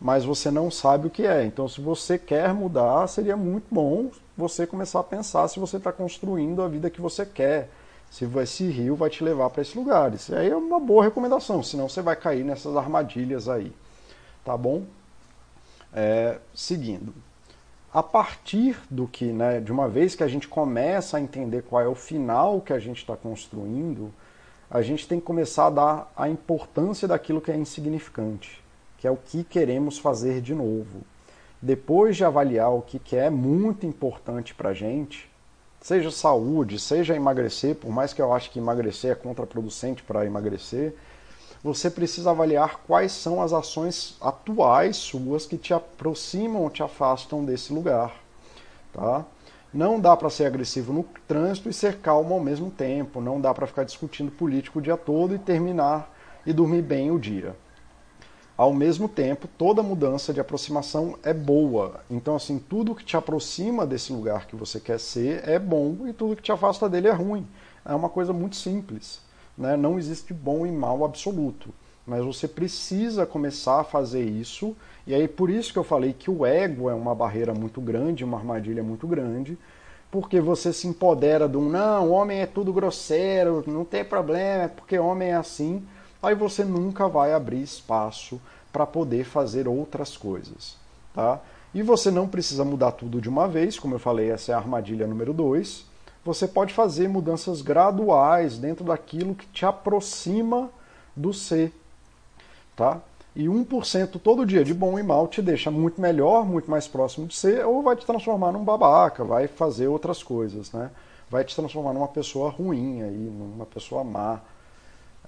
mas você não sabe o que é. Então, se você quer mudar, seria muito bom você começar a pensar se você está construindo a vida que você quer, se esse rio vai te levar para esses lugares. E aí é uma boa recomendação, senão você vai cair nessas armadilhas aí. Tá bom? É, seguindo. A partir do que, né, de uma vez que a gente começa a entender qual é o final que a gente está construindo, a gente tem que começar a dar a importância daquilo que é insignificante, que é o que queremos fazer de novo. Depois de avaliar o que é muito importante para a gente, seja saúde, seja emagrecer, por mais que eu ache que emagrecer é contraproducente para emagrecer, você precisa avaliar quais são as ações atuais suas que te aproximam ou te afastam desse lugar. Tá? Não dá para ser agressivo no trânsito e ser calmo ao mesmo tempo. Não dá para ficar discutindo político o dia todo e terminar e dormir bem o dia. Ao mesmo tempo, toda mudança de aproximação é boa. Então, assim, tudo que te aproxima desse lugar que você quer ser é bom e tudo que te afasta dele é ruim. É uma coisa muito simples. Né? Não existe bom e mal absoluto. Mas você precisa começar a fazer isso. E aí, por isso que eu falei que o ego é uma barreira muito grande, uma armadilha muito grande. Porque você se empodera de um, não, homem é tudo grosseiro, não tem problema, é porque homem é assim aí você nunca vai abrir espaço para poder fazer outras coisas. Tá? E você não precisa mudar tudo de uma vez, como eu falei, essa é a armadilha número 2. Você pode fazer mudanças graduais dentro daquilo que te aproxima do ser. Tá? E 1% todo dia de bom e mal te deixa muito melhor, muito mais próximo de ser, ou vai te transformar num babaca, vai fazer outras coisas, né? Vai te transformar numa pessoa ruim aí, numa pessoa má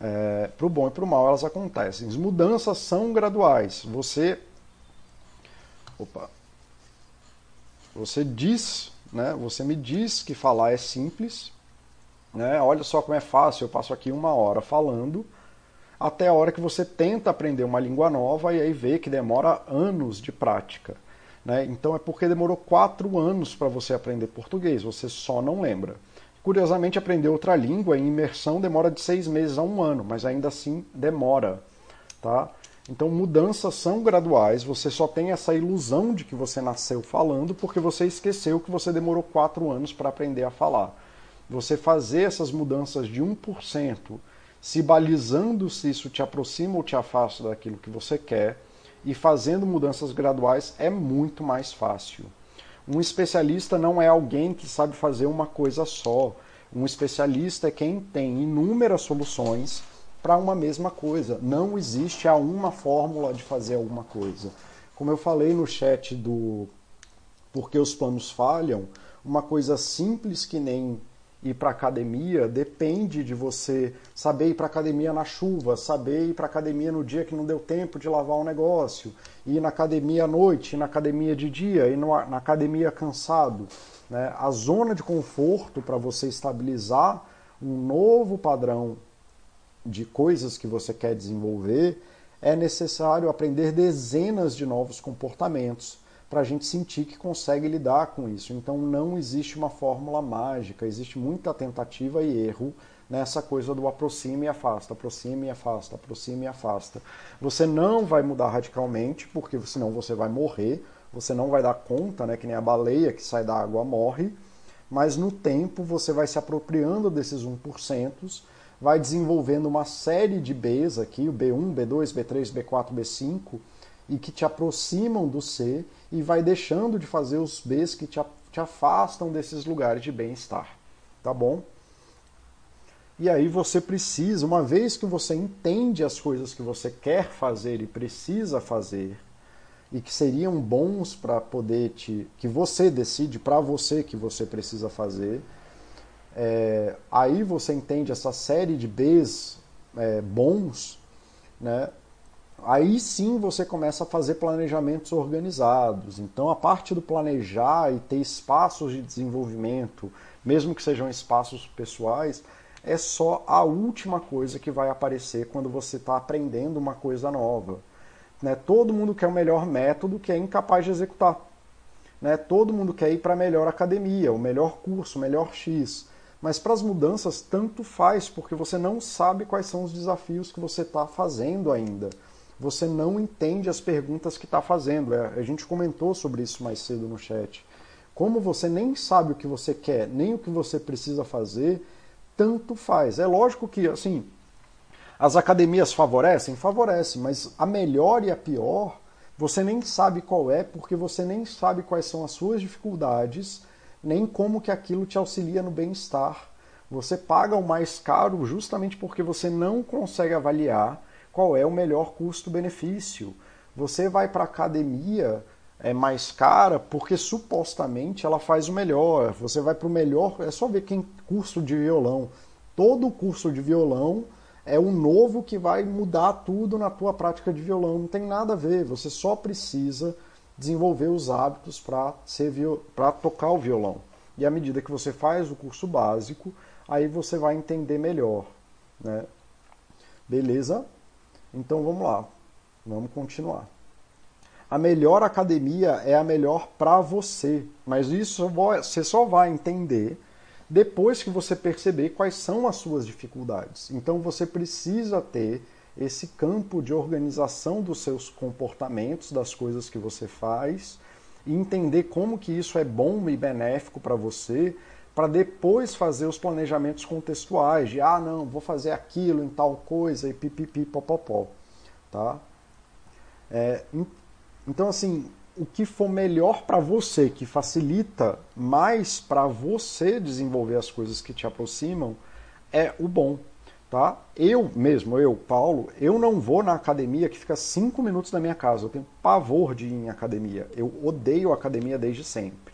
é, para o bom e para o mal elas acontecem. As mudanças são graduais. Você, opa, você diz, né? Você me diz que falar é simples, né? Olha só como é fácil. Eu passo aqui uma hora falando até a hora que você tenta aprender uma língua nova e aí vê que demora anos de prática. Né? Então é porque demorou quatro anos para você aprender português, você só não lembra. Curiosamente, aprender outra língua em imersão demora de seis meses a um ano, mas ainda assim demora. Tá? Então, mudanças são graduais. Você só tem essa ilusão de que você nasceu falando porque você esqueceu que você demorou quatro anos para aprender a falar. Você fazer essas mudanças de 1%, se balizando se isso te aproxima ou te afasta daquilo que você quer, e fazendo mudanças graduais é muito mais fácil. Um especialista não é alguém que sabe fazer uma coisa só. Um especialista é quem tem inúmeras soluções para uma mesma coisa. Não existe a uma fórmula de fazer alguma coisa. Como eu falei no chat do Porque os planos falham, uma coisa simples que nem ir para academia depende de você saber ir para academia na chuva, saber ir para academia no dia que não deu tempo de lavar um negócio, ir na academia à noite, ir na academia de dia, ir na academia cansado. Né? A zona de conforto para você estabilizar um novo padrão de coisas que você quer desenvolver é necessário aprender dezenas de novos comportamentos para a gente sentir que consegue lidar com isso. Então não existe uma fórmula mágica, existe muita tentativa e erro nessa coisa do aproxime e afasta, aproxime e afasta, aproxime e afasta. Você não vai mudar radicalmente, porque senão você vai morrer, você não vai dar conta, né, que nem a baleia que sai da água morre, mas no tempo você vai se apropriando desses 1%, vai desenvolvendo uma série de Bs aqui, o B1, B2, B3, B4, B5, e que te aproximam do C e vai deixando de fazer os Bs que te, te afastam desses lugares de bem-estar. Tá bom? E aí você precisa, uma vez que você entende as coisas que você quer fazer e precisa fazer, e que seriam bons para poder te. que você decide para você que você precisa fazer, é, aí você entende essa série de Bs é, bons, né? aí sim você começa a fazer planejamentos organizados. Então, a parte do planejar e ter espaços de desenvolvimento, mesmo que sejam espaços pessoais, é só a última coisa que vai aparecer quando você está aprendendo uma coisa nova. Né? Todo mundo quer o melhor método que é incapaz de executar. Né? Todo mundo quer ir para a melhor academia, o melhor curso, o melhor X. Mas para as mudanças, tanto faz, porque você não sabe quais são os desafios que você está fazendo ainda. Você não entende as perguntas que está fazendo. É, a gente comentou sobre isso mais cedo no chat. Como você nem sabe o que você quer, nem o que você precisa fazer, tanto faz. É lógico que, assim, as academias favorecem? Favorecem, mas a melhor e a pior você nem sabe qual é, porque você nem sabe quais são as suas dificuldades nem como que aquilo te auxilia no bem-estar. Você paga o mais caro justamente porque você não consegue avaliar qual é o melhor custo-benefício. Você vai para a academia é mais cara porque supostamente ela faz o melhor. Você vai para o melhor, é só ver quem curso de violão. Todo curso de violão é o novo que vai mudar tudo na tua prática de violão. Não tem nada a ver. Você só precisa desenvolver os hábitos para tocar o violão. E à medida que você faz o curso básico, aí você vai entender melhor. Né? Beleza? Então vamos lá, vamos continuar. A melhor academia é a melhor para você, mas isso você só vai entender depois que você perceber quais são as suas dificuldades. Então você precisa ter esse campo de organização dos seus comportamentos, das coisas que você faz, e entender como que isso é bom e benéfico para você, para depois fazer os planejamentos contextuais de ah, não, vou fazer aquilo em tal coisa e pipipi popopó, tá? É, então assim, o que for melhor para você, que facilita mais para você desenvolver as coisas que te aproximam, é o bom, Tá? Eu mesmo, eu, Paulo, eu não vou na academia que fica cinco minutos da minha casa. Eu tenho pavor de ir em academia. Eu odeio academia desde sempre.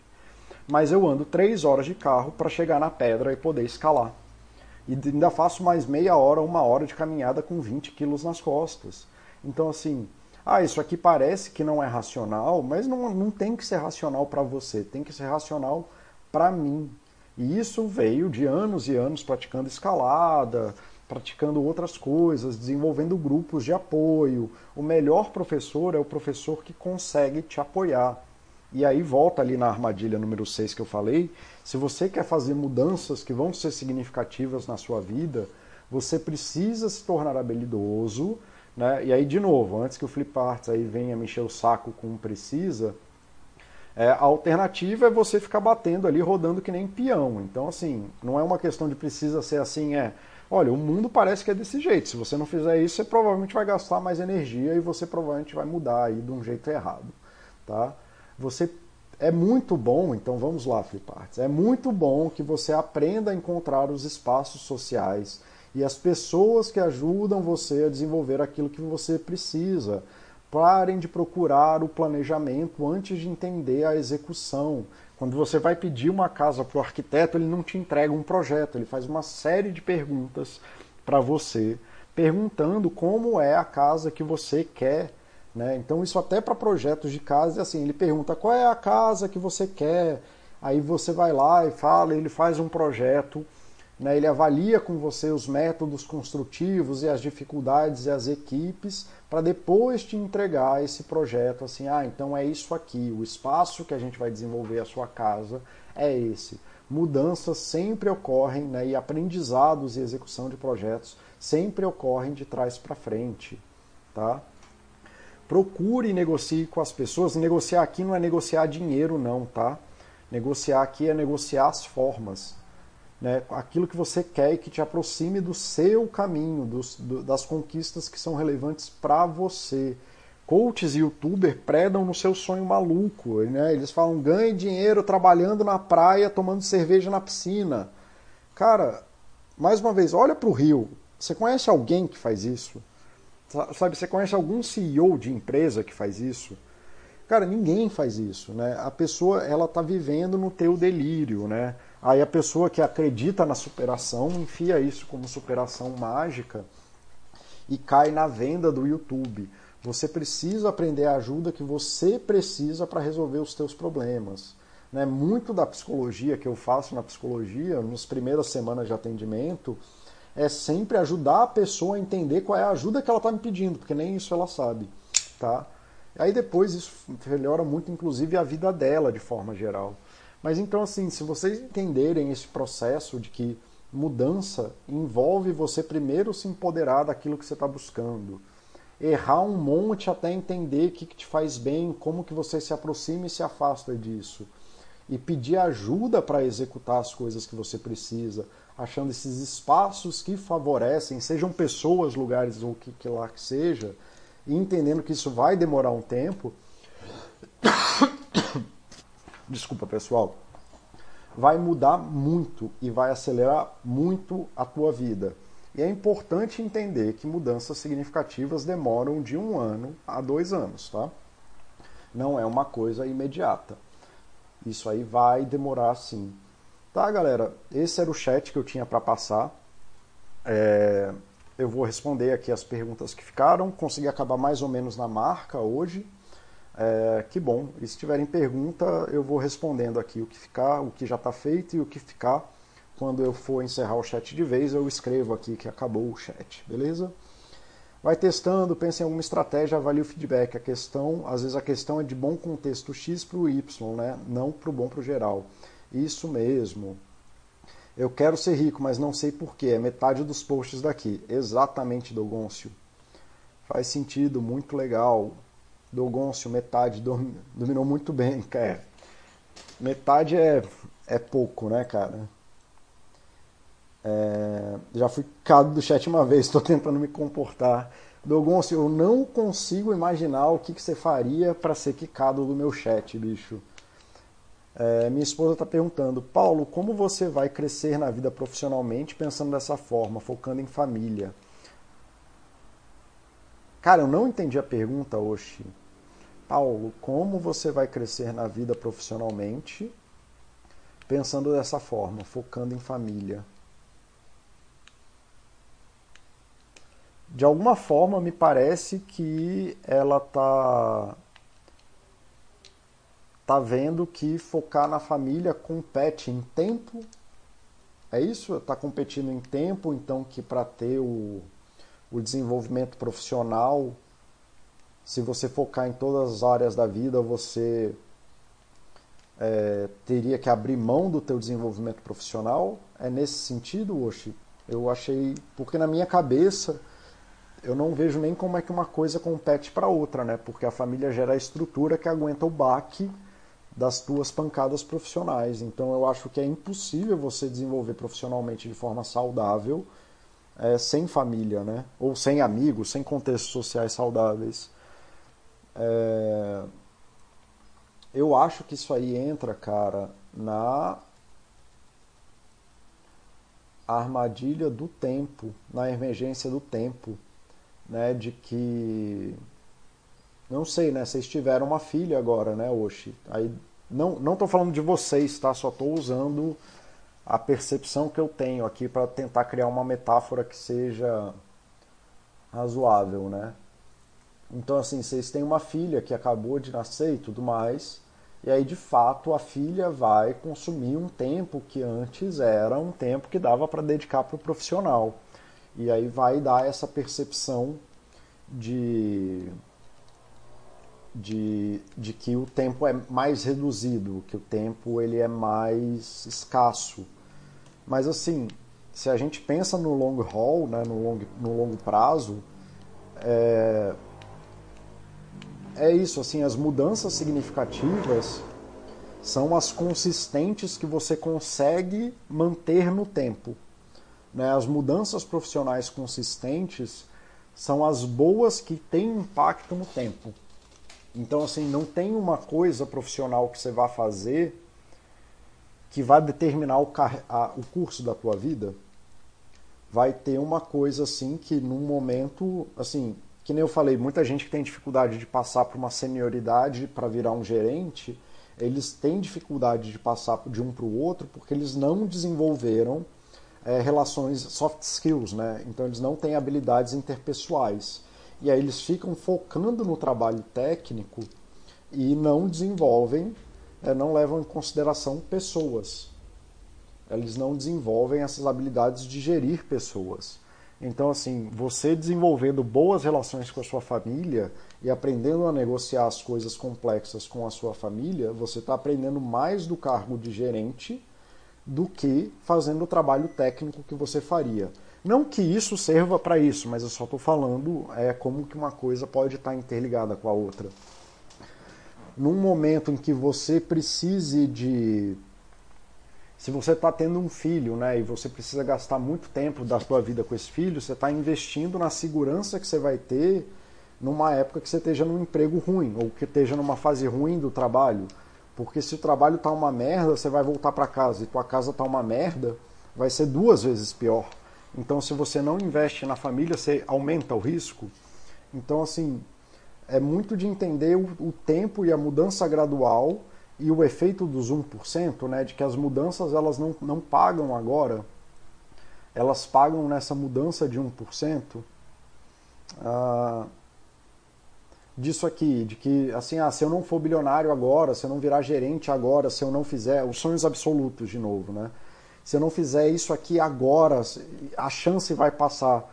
Mas eu ando três horas de carro para chegar na pedra e poder escalar. E ainda faço mais meia hora, uma hora de caminhada com 20 quilos nas costas. Então, assim, ah, isso aqui parece que não é racional, mas não, não tem que ser racional para você, tem que ser racional para mim. E isso veio de anos e anos praticando escalada, praticando outras coisas, desenvolvendo grupos de apoio. O melhor professor é o professor que consegue te apoiar. E aí volta ali na armadilha número 6 que eu falei, se você quer fazer mudanças que vão ser significativas na sua vida, você precisa se tornar habilidoso, né? E aí de novo, antes que o Flip Arts aí venha me encher o saco com precisa, é, a alternativa é você ficar batendo ali, rodando que nem peão. Então, assim, não é uma questão de precisa ser assim, é Olha, o mundo parece que é desse jeito. Se você não fizer isso, você provavelmente vai gastar mais energia e você provavelmente vai mudar aí de um jeito errado, tá? Você é muito bom, então vamos lá, Fliparts. É muito bom que você aprenda a encontrar os espaços sociais e as pessoas que ajudam você a desenvolver aquilo que você precisa. Parem de procurar o planejamento antes de entender a execução. Quando você vai pedir uma casa para o arquiteto, ele não te entrega um projeto, ele faz uma série de perguntas para você, perguntando como é a casa que você quer. Né? Então, isso até para projetos de casa é assim: ele pergunta qual é a casa que você quer, aí você vai lá e fala, ele faz um projeto né, ele avalia com você os métodos construtivos e as dificuldades e as equipes para depois te entregar esse projeto assim, ah, então é isso aqui, o espaço que a gente vai desenvolver a sua casa é esse. Mudanças sempre ocorrem né, e aprendizados e execução de projetos sempre ocorrem de trás para frente. Tá? Procure e negocie com as pessoas. Negociar aqui não é negociar dinheiro, não, tá? Negociar aqui é negociar as formas né, aquilo que você quer e que te aproxime do seu caminho, dos, do, das conquistas que são relevantes para você. Coaches e youtubers predam no seu sonho maluco. Né? Eles falam ganhe dinheiro trabalhando na praia, tomando cerveja na piscina. Cara, mais uma vez, olha para o Rio. Você conhece alguém que faz isso? Sabe, você conhece algum CEO de empresa que faz isso? Cara, ninguém faz isso, né? A pessoa, ela tá vivendo no teu delírio, né? Aí a pessoa que acredita na superação enfia isso como superação mágica e cai na venda do YouTube. Você precisa aprender a ajuda que você precisa para resolver os seus problemas. Né? Muito da psicologia que eu faço na psicologia, nas primeiras semanas de atendimento, é sempre ajudar a pessoa a entender qual é a ajuda que ela está me pedindo, porque nem isso ela sabe. Tá? Aí depois isso melhora muito, inclusive, a vida dela de forma geral. Mas então, assim, se vocês entenderem esse processo de que mudança envolve você primeiro se empoderar daquilo que você está buscando, errar um monte até entender o que, que te faz bem, como que você se aproxima e se afasta disso, e pedir ajuda para executar as coisas que você precisa, achando esses espaços que favorecem, sejam pessoas, lugares ou o que, que lá que seja, e entendendo que isso vai demorar um tempo. Desculpa, pessoal. Vai mudar muito e vai acelerar muito a tua vida. E é importante entender que mudanças significativas demoram de um ano a dois anos, tá? Não é uma coisa imediata. Isso aí vai demorar sim. Tá, galera? Esse era o chat que eu tinha para passar. É... Eu vou responder aqui as perguntas que ficaram. Consegui acabar mais ou menos na marca hoje. É... Que bom. E se tiverem pergunta, eu vou respondendo aqui o que ficar, o que já está feito e o que ficar quando eu for encerrar o chat de vez, eu escrevo aqui que acabou o chat, beleza? Vai testando, pensa em alguma estratégia, avalie o feedback. A questão, às vezes a questão é de bom contexto X para o Y, né? não para o bom para o geral. Isso mesmo. Eu quero ser rico, mas não sei porquê. É metade dos posts daqui. Exatamente, Dogoncio. Faz sentido, muito legal. Dogoncio, metade, dominou muito bem, cara. Metade é, é pouco, né, cara? É, já fui cado do chat uma vez, estou tentando me comportar. Dogoncio, eu não consigo imaginar o que, que você faria para ser quicado do meu chat, bicho. É, minha esposa está perguntando, Paulo, como você vai crescer na vida profissionalmente pensando dessa forma, focando em família? Cara, eu não entendi a pergunta, Oxi. Paulo, como você vai crescer na vida profissionalmente pensando dessa forma, focando em família? de alguma forma me parece que ela tá tá vendo que focar na família compete em tempo. É isso? Está competindo em tempo, então que para ter o, o desenvolvimento profissional, se você focar em todas as áreas da vida, você é, teria que abrir mão do teu desenvolvimento profissional? É nesse sentido, Oxi? Eu achei, porque na minha cabeça eu não vejo nem como é que uma coisa compete para outra, né? Porque a família gera a estrutura que aguenta o baque das tuas pancadas profissionais. Então eu acho que é impossível você desenvolver profissionalmente de forma saudável é, sem família, né? Ou sem amigos, sem contextos sociais saudáveis. É... Eu acho que isso aí entra, cara, na armadilha do tempo, na emergência do tempo né, de que não sei, né, vocês tiveram uma filha agora, né, Oxi. Aí não não tô falando de vocês, tá? Só estou usando a percepção que eu tenho aqui para tentar criar uma metáfora que seja razoável, né? Então assim, vocês têm uma filha que acabou de nascer e tudo mais, e aí de fato a filha vai consumir um tempo que antes era um tempo que dava para dedicar para o profissional. E aí vai dar essa percepção de, de, de que o tempo é mais reduzido, que o tempo ele é mais escasso. Mas assim, se a gente pensa no long haul, né, no, long, no longo prazo, é, é isso, assim, as mudanças significativas são as consistentes que você consegue manter no tempo. Né? As mudanças profissionais consistentes são as boas que têm impacto no tempo. Então, assim, não tem uma coisa profissional que você vai fazer que vai determinar o, a, o curso da tua vida. Vai ter uma coisa assim que num momento, assim, que nem eu falei, muita gente que tem dificuldade de passar por uma senioridade para virar um gerente, eles têm dificuldade de passar de um para o outro porque eles não desenvolveram é, relações soft skills, né? Então eles não têm habilidades interpessoais. E aí eles ficam focando no trabalho técnico e não desenvolvem, é, não levam em consideração pessoas. Eles não desenvolvem essas habilidades de gerir pessoas. Então, assim, você desenvolvendo boas relações com a sua família e aprendendo a negociar as coisas complexas com a sua família, você está aprendendo mais do cargo de gerente do que fazendo o trabalho técnico que você faria. Não que isso serva para isso, mas eu só estou falando é como que uma coisa pode estar tá interligada com a outra. Num momento em que você precise de se você está tendo um filho, né, e você precisa gastar muito tempo da sua vida com esse filho, você está investindo na segurança que você vai ter numa época que você esteja num emprego ruim ou que esteja numa fase ruim do trabalho. Porque se o trabalho está uma merda, você vai voltar para casa e tua casa está uma merda, vai ser duas vezes pior. Então, se você não investe na família, você aumenta o risco. Então, assim, é muito de entender o, o tempo e a mudança gradual e o efeito dos 1%, né, de que as mudanças elas não, não pagam agora, elas pagam nessa mudança de 1%. Ah, disso aqui, de que assim, ah, se eu não for bilionário agora, se eu não virar gerente agora, se eu não fizer, os sonhos absolutos de novo, né? Se eu não fizer isso aqui agora, a chance vai passar.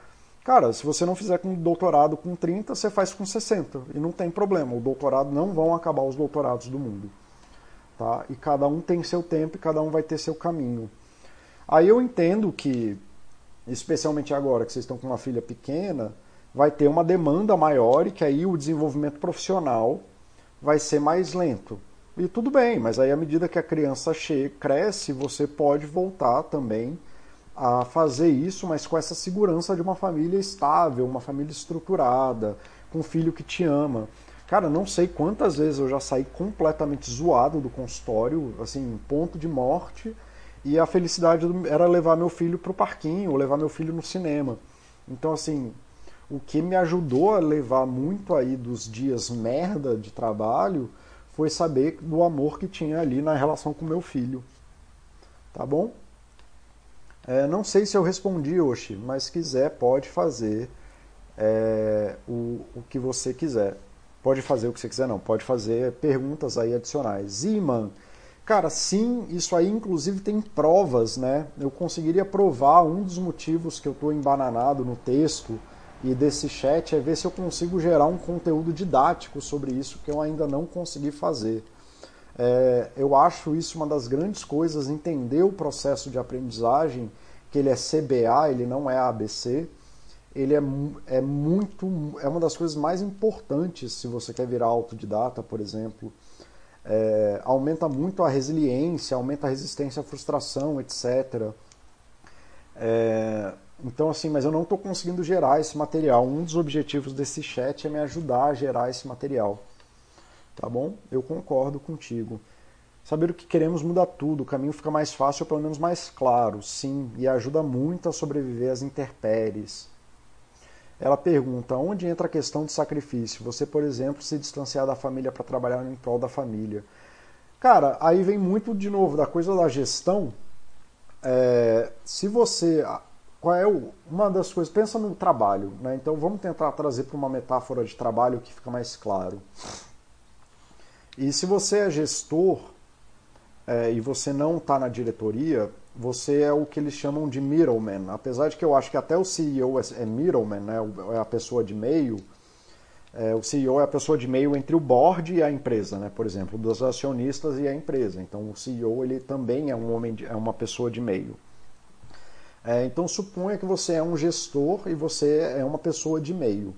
Cara, se você não fizer com doutorado com 30, você faz com 60 e não tem problema. O doutorado não vão acabar os doutorados do mundo. Tá? E cada um tem seu tempo e cada um vai ter seu caminho. Aí eu entendo que, especialmente agora que vocês estão com uma filha pequena, vai ter uma demanda maior e que aí o desenvolvimento profissional vai ser mais lento. E tudo bem, mas aí à medida que a criança cresce, você pode voltar também a fazer isso, mas com essa segurança de uma família estável, uma família estruturada, com um filho que te ama. Cara, não sei quantas vezes eu já saí completamente zoado do consultório, assim, ponto de morte, e a felicidade era levar meu filho para o parquinho, ou levar meu filho no cinema. Então, assim, o que me ajudou a levar muito aí dos dias merda de trabalho foi saber do amor que tinha ali na relação com meu filho. Tá bom? É, não sei se eu respondi, Oxi, mas se quiser, pode fazer é, o, o que você quiser. Pode fazer o que você quiser, não. Pode fazer perguntas aí adicionais. Iman, cara, sim, isso aí inclusive tem provas, né? Eu conseguiria provar um dos motivos que eu estou embananado no texto e desse chat é ver se eu consigo gerar um conteúdo didático sobre isso que eu ainda não consegui fazer. É, eu acho isso uma das grandes coisas, entender o processo de aprendizagem, que ele é CBA, ele não é ABC ele é, é muito é uma das coisas mais importantes se você quer virar autodidata, por exemplo. É, aumenta muito a resiliência, aumenta a resistência à frustração, etc. É, então, assim, mas eu não estou conseguindo gerar esse material. Um dos objetivos desse chat é me ajudar a gerar esse material. Tá bom? Eu concordo contigo. Saber o que queremos muda tudo, o caminho fica mais fácil ou pelo menos mais claro, sim, e ajuda muito a sobreviver às intempéries ela pergunta onde entra a questão de sacrifício. Você, por exemplo, se distanciar da família para trabalhar em prol da família. Cara, aí vem muito de novo da coisa da gestão. É, se você. Qual é o, uma das coisas? Pensa no trabalho, né? Então vamos tentar trazer para uma metáfora de trabalho que fica mais claro. E se você é gestor é, e você não está na diretoria, você é o que eles chamam de middleman. Apesar de que eu acho que até o CEO é, é middleman, né? é a pessoa de meio. É, o CEO é a pessoa de meio entre o board e a empresa, né? por exemplo, dos acionistas e a empresa. Então o CEO ele também é um homem, de, é uma pessoa de meio. É, então suponha que você é um gestor e você é uma pessoa de meio.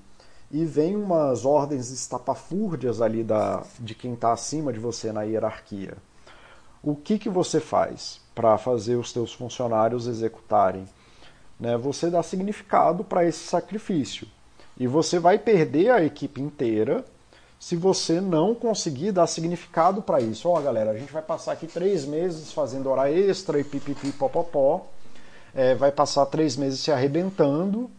E vem umas ordens estapafúrdias ali da, de quem está acima de você na hierarquia. O que, que você faz? para fazer os teus funcionários executarem. Né? Você dá significado para esse sacrifício. E você vai perder a equipe inteira se você não conseguir dar significado para isso. Ó, oh, galera, a gente vai passar aqui três meses fazendo hora extra e pipipi popopó. É, vai passar três meses se arrebentando.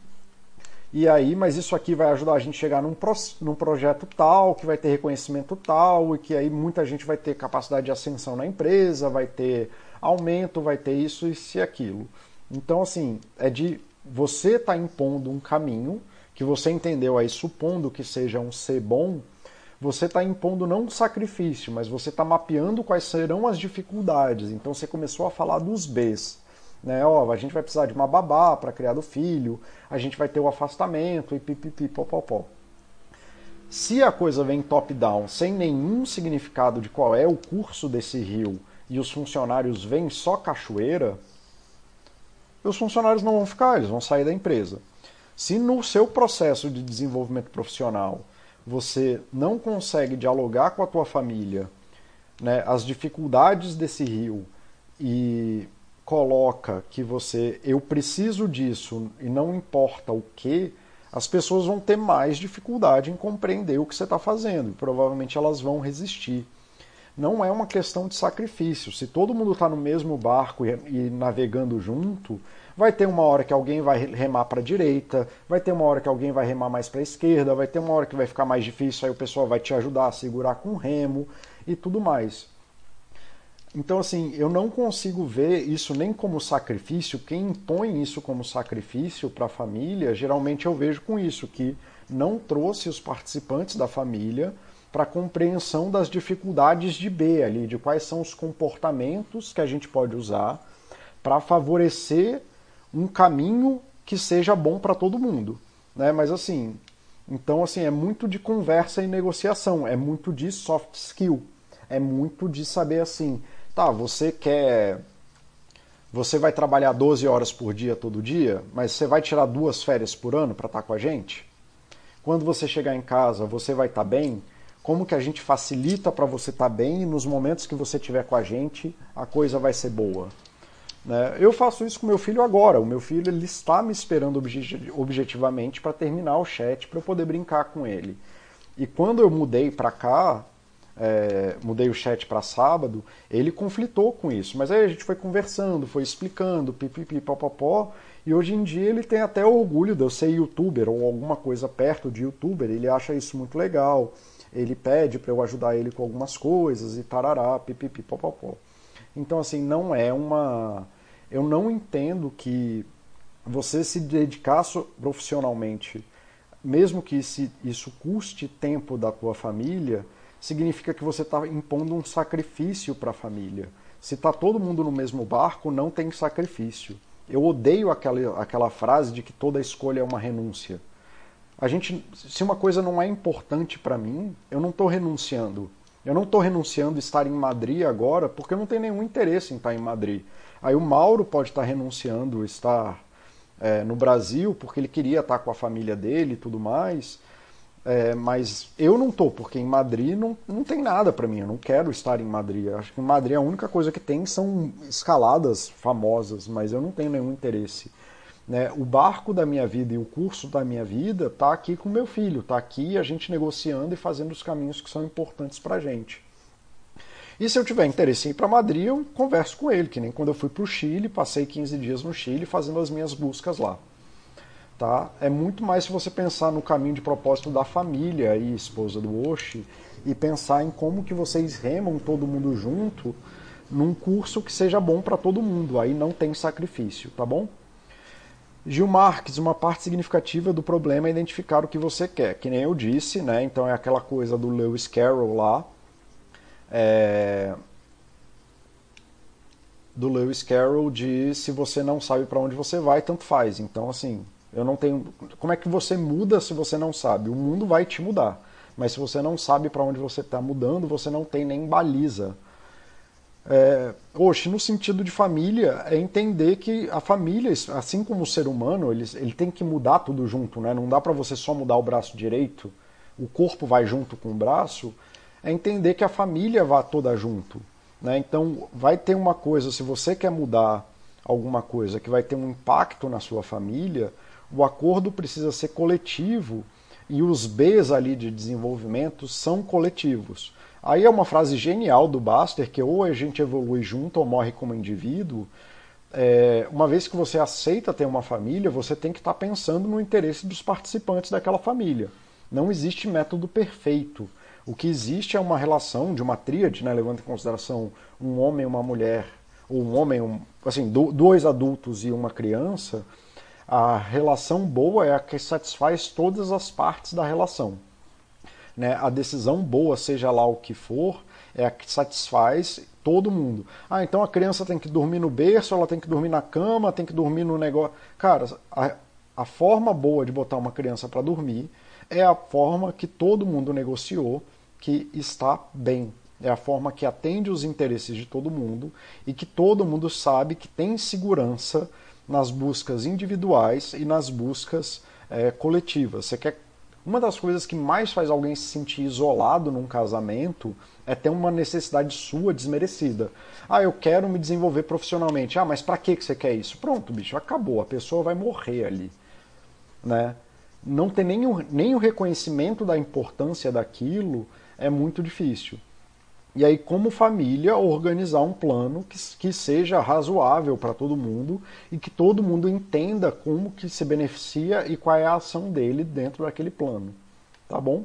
E aí, mas isso aqui vai ajudar a gente a chegar num, pro, num projeto tal, que vai ter reconhecimento tal, e que aí muita gente vai ter capacidade de ascensão na empresa, vai ter aumento, vai ter isso e se aquilo. Então, assim, é de você estar tá impondo um caminho que você entendeu aí, supondo que seja um C bom, você está impondo não um sacrifício, mas você está mapeando quais serão as dificuldades. Então você começou a falar dos Bs. Né? Ó, a gente vai precisar de uma babá para criar o filho, a gente vai ter o afastamento e pipipi, popopó. Se a coisa vem top-down, sem nenhum significado de qual é o curso desse rio, e os funcionários vêm só cachoeira, os funcionários não vão ficar, eles vão sair da empresa. Se no seu processo de desenvolvimento profissional você não consegue dialogar com a tua família né, as dificuldades desse rio e coloca que você eu preciso disso e não importa o que, as pessoas vão ter mais dificuldade em compreender o que você está fazendo e provavelmente elas vão resistir. Não é uma questão de sacrifício. Se todo mundo está no mesmo barco e, e navegando junto, Vai ter uma hora que alguém vai remar para a direita, vai ter uma hora que alguém vai remar mais para a esquerda, vai ter uma hora que vai ficar mais difícil, aí o pessoal vai te ajudar a segurar com remo e tudo mais. Então, assim, eu não consigo ver isso nem como sacrifício. Quem impõe isso como sacrifício para a família, geralmente eu vejo com isso, que não trouxe os participantes da família para a compreensão das dificuldades de B ali, de quais são os comportamentos que a gente pode usar para favorecer um caminho que seja bom para todo mundo, né? Mas assim, então assim é muito de conversa e negociação, é muito de soft skill, é muito de saber assim, tá, você quer você vai trabalhar 12 horas por dia todo dia, mas você vai tirar duas férias por ano para estar tá com a gente? Quando você chegar em casa, você vai estar tá bem? Como que a gente facilita para você estar tá bem e nos momentos que você estiver com a gente, a coisa vai ser boa? Né? Eu faço isso com meu filho agora. O meu filho ele está me esperando objetivamente para terminar o chat para eu poder brincar com ele. E quando eu mudei para cá, é, mudei o chat para sábado, ele conflitou com isso. Mas aí a gente foi conversando, foi explicando, pipipi, popopó. E hoje em dia ele tem até orgulho de eu ser youtuber ou alguma coisa perto de youtuber. Ele acha isso muito legal. Ele pede para eu ajudar ele com algumas coisas e tarará, pipipi, popopó. Então, assim, não é uma. Eu não entendo que você se dedicar profissionalmente, mesmo que isso custe tempo da tua família, significa que você está impondo um sacrifício para a família. Se está todo mundo no mesmo barco, não tem sacrifício. Eu odeio aquela, aquela frase de que toda escolha é uma renúncia. A gente, se uma coisa não é importante para mim, eu não estou renunciando. Eu não estou renunciando estar em Madrid agora porque eu não tenho nenhum interesse em estar em Madrid. Aí o Mauro pode estar renunciando a estar é, no Brasil porque ele queria estar com a família dele e tudo mais. É, mas eu não estou, porque em Madrid não, não tem nada para mim, eu não quero estar em Madrid. Acho que em Madrid a única coisa que tem são escaladas famosas, mas eu não tenho nenhum interesse. Né? O barco da minha vida e o curso da minha vida está aqui com meu filho, está aqui a gente negociando e fazendo os caminhos que são importantes para a gente. E se eu tiver interesse em ir para Madrid, eu converso com ele, que nem quando eu fui para o Chile, passei 15 dias no Chile fazendo as minhas buscas lá. Tá? É muito mais se você pensar no caminho de propósito da família e esposa do Oshi e pensar em como que vocês remam todo mundo junto num curso que seja bom para todo mundo. Aí não tem sacrifício, tá bom? Gil Marques, uma parte significativa do problema é identificar o que você quer, que nem eu disse, né? Então é aquela coisa do Lewis Carroll lá, é... do Lewis Carroll de se você não sabe para onde você vai, tanto faz. Então assim, eu não tenho. Como é que você muda se você não sabe? O mundo vai te mudar, mas se você não sabe para onde você está mudando, você não tem nem baliza é, hoje, no sentido de família, é entender que a família, assim como o ser humano, ele, ele tem que mudar tudo junto, né? Não dá para você só mudar o braço direito, o corpo vai junto com o braço. É entender que a família vá toda junto, né? Então, vai ter uma coisa, se você quer mudar alguma coisa que vai ter um impacto na sua família, o acordo precisa ser coletivo e os Bs ali de desenvolvimento são coletivos. Aí é uma frase genial do Baster, que ou a gente evolui junto ou morre como indivíduo. É, uma vez que você aceita ter uma família, você tem que estar tá pensando no interesse dos participantes daquela família. Não existe método perfeito. O que existe é uma relação de uma tríade, né, levando em consideração um homem uma mulher, ou um homem, um, assim, dois adultos e uma criança, A relação boa é a que satisfaz todas as partes da relação. Né? A decisão boa, seja lá o que for, é a que satisfaz todo mundo. Ah, então a criança tem que dormir no berço, ela tem que dormir na cama, tem que dormir no negócio. Cara, a, a forma boa de botar uma criança para dormir é a forma que todo mundo negociou que está bem. É a forma que atende os interesses de todo mundo e que todo mundo sabe que tem segurança nas buscas individuais e nas buscas é, coletivas. Você quer uma das coisas que mais faz alguém se sentir isolado num casamento é ter uma necessidade sua desmerecida. Ah, eu quero me desenvolver profissionalmente. Ah, mas para que você quer isso? Pronto, bicho, acabou. A pessoa vai morrer ali. Né? Não ter nem o, nem o reconhecimento da importância daquilo é muito difícil. E aí, como família, organizar um plano que, que seja razoável para todo mundo e que todo mundo entenda como que se beneficia e qual é a ação dele dentro daquele plano. Tá bom?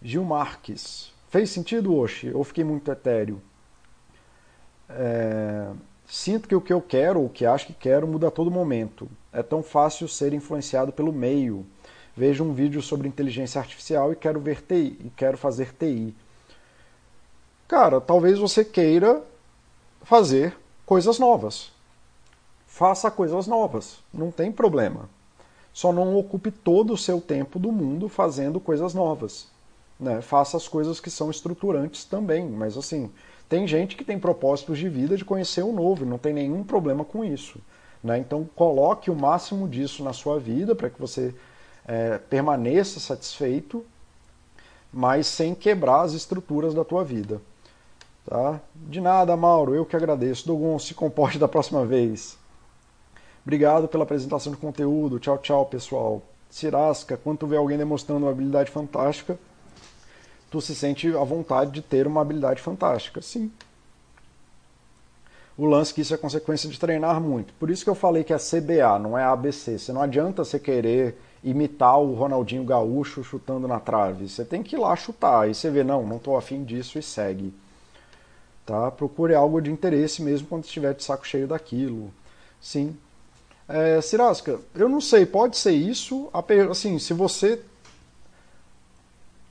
Gil Marques. Fez sentido, Oxi? Ou fiquei muito etéreo? É... Sinto que o que eu quero, o que acho que quero, muda a todo momento. É tão fácil ser influenciado pelo meio. Vejo um vídeo sobre inteligência artificial e quero ver TI, e quero fazer TI Cara, talvez você queira fazer coisas novas. Faça coisas novas, não tem problema. Só não ocupe todo o seu tempo do mundo fazendo coisas novas. Né? Faça as coisas que são estruturantes também, mas assim, tem gente que tem propósitos de vida de conhecer o novo, não tem nenhum problema com isso. Né? Então coloque o máximo disso na sua vida para que você é, permaneça satisfeito, mas sem quebrar as estruturas da tua vida. Tá? De nada, Mauro, eu que agradeço. Dogon, se comporte da próxima vez. Obrigado pela apresentação de conteúdo. Tchau, tchau, pessoal. Cirasca, quando tu vê alguém demonstrando uma habilidade fantástica, tu se sente à vontade de ter uma habilidade fantástica. Sim. O lance que isso é consequência de treinar muito. Por isso que eu falei que é CBA, não é ABC. Você não adianta você querer imitar o Ronaldinho Gaúcho chutando na trave. Você tem que ir lá chutar. Aí você vê, não, não estou afim disso e segue. Tá? Procure algo de interesse mesmo quando estiver de saco cheio daquilo. Sim. É, eu não sei, pode ser isso. Assim, se você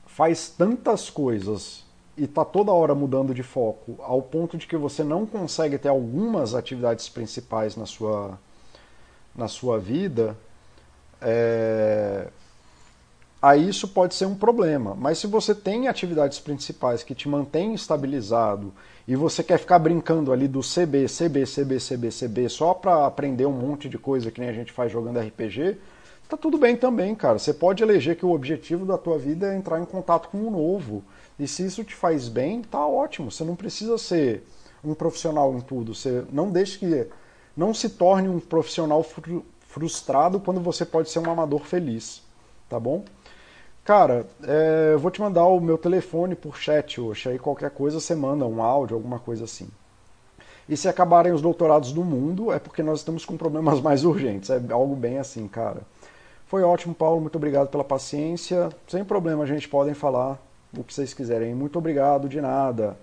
faz tantas coisas e está toda hora mudando de foco, ao ponto de que você não consegue ter algumas atividades principais na sua, na sua vida, é, aí isso pode ser um problema. Mas se você tem atividades principais que te mantêm estabilizado e você quer ficar brincando ali do CB, CB, CB, CB, CB só para aprender um monte de coisa que nem a gente faz jogando RPG, tá tudo bem também, cara. Você pode eleger que o objetivo da tua vida é entrar em contato com o novo. E se isso te faz bem, tá ótimo. Você não precisa ser um profissional em tudo. Você não deixe que não se torne um profissional frustrado quando você pode ser um amador feliz, tá bom? Cara, é, eu vou te mandar o meu telefone por chat hoje. Aí qualquer coisa você manda um áudio, alguma coisa assim. E se acabarem os doutorados do mundo, é porque nós estamos com problemas mais urgentes. É algo bem assim, cara. Foi ótimo, Paulo. Muito obrigado pela paciência. Sem problema, a gente podem falar o que vocês quiserem. Muito obrigado, de nada.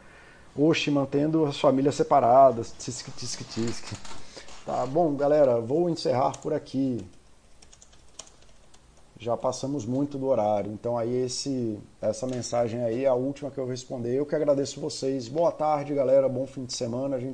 Oxi, mantendo as famílias separadas. Tisque, tisque, tisque. Tá bom, galera. Vou encerrar por aqui já passamos muito do horário. Então aí esse essa mensagem aí é a última que eu vou responder. Eu que agradeço vocês. Boa tarde, galera. Bom fim de semana. A gente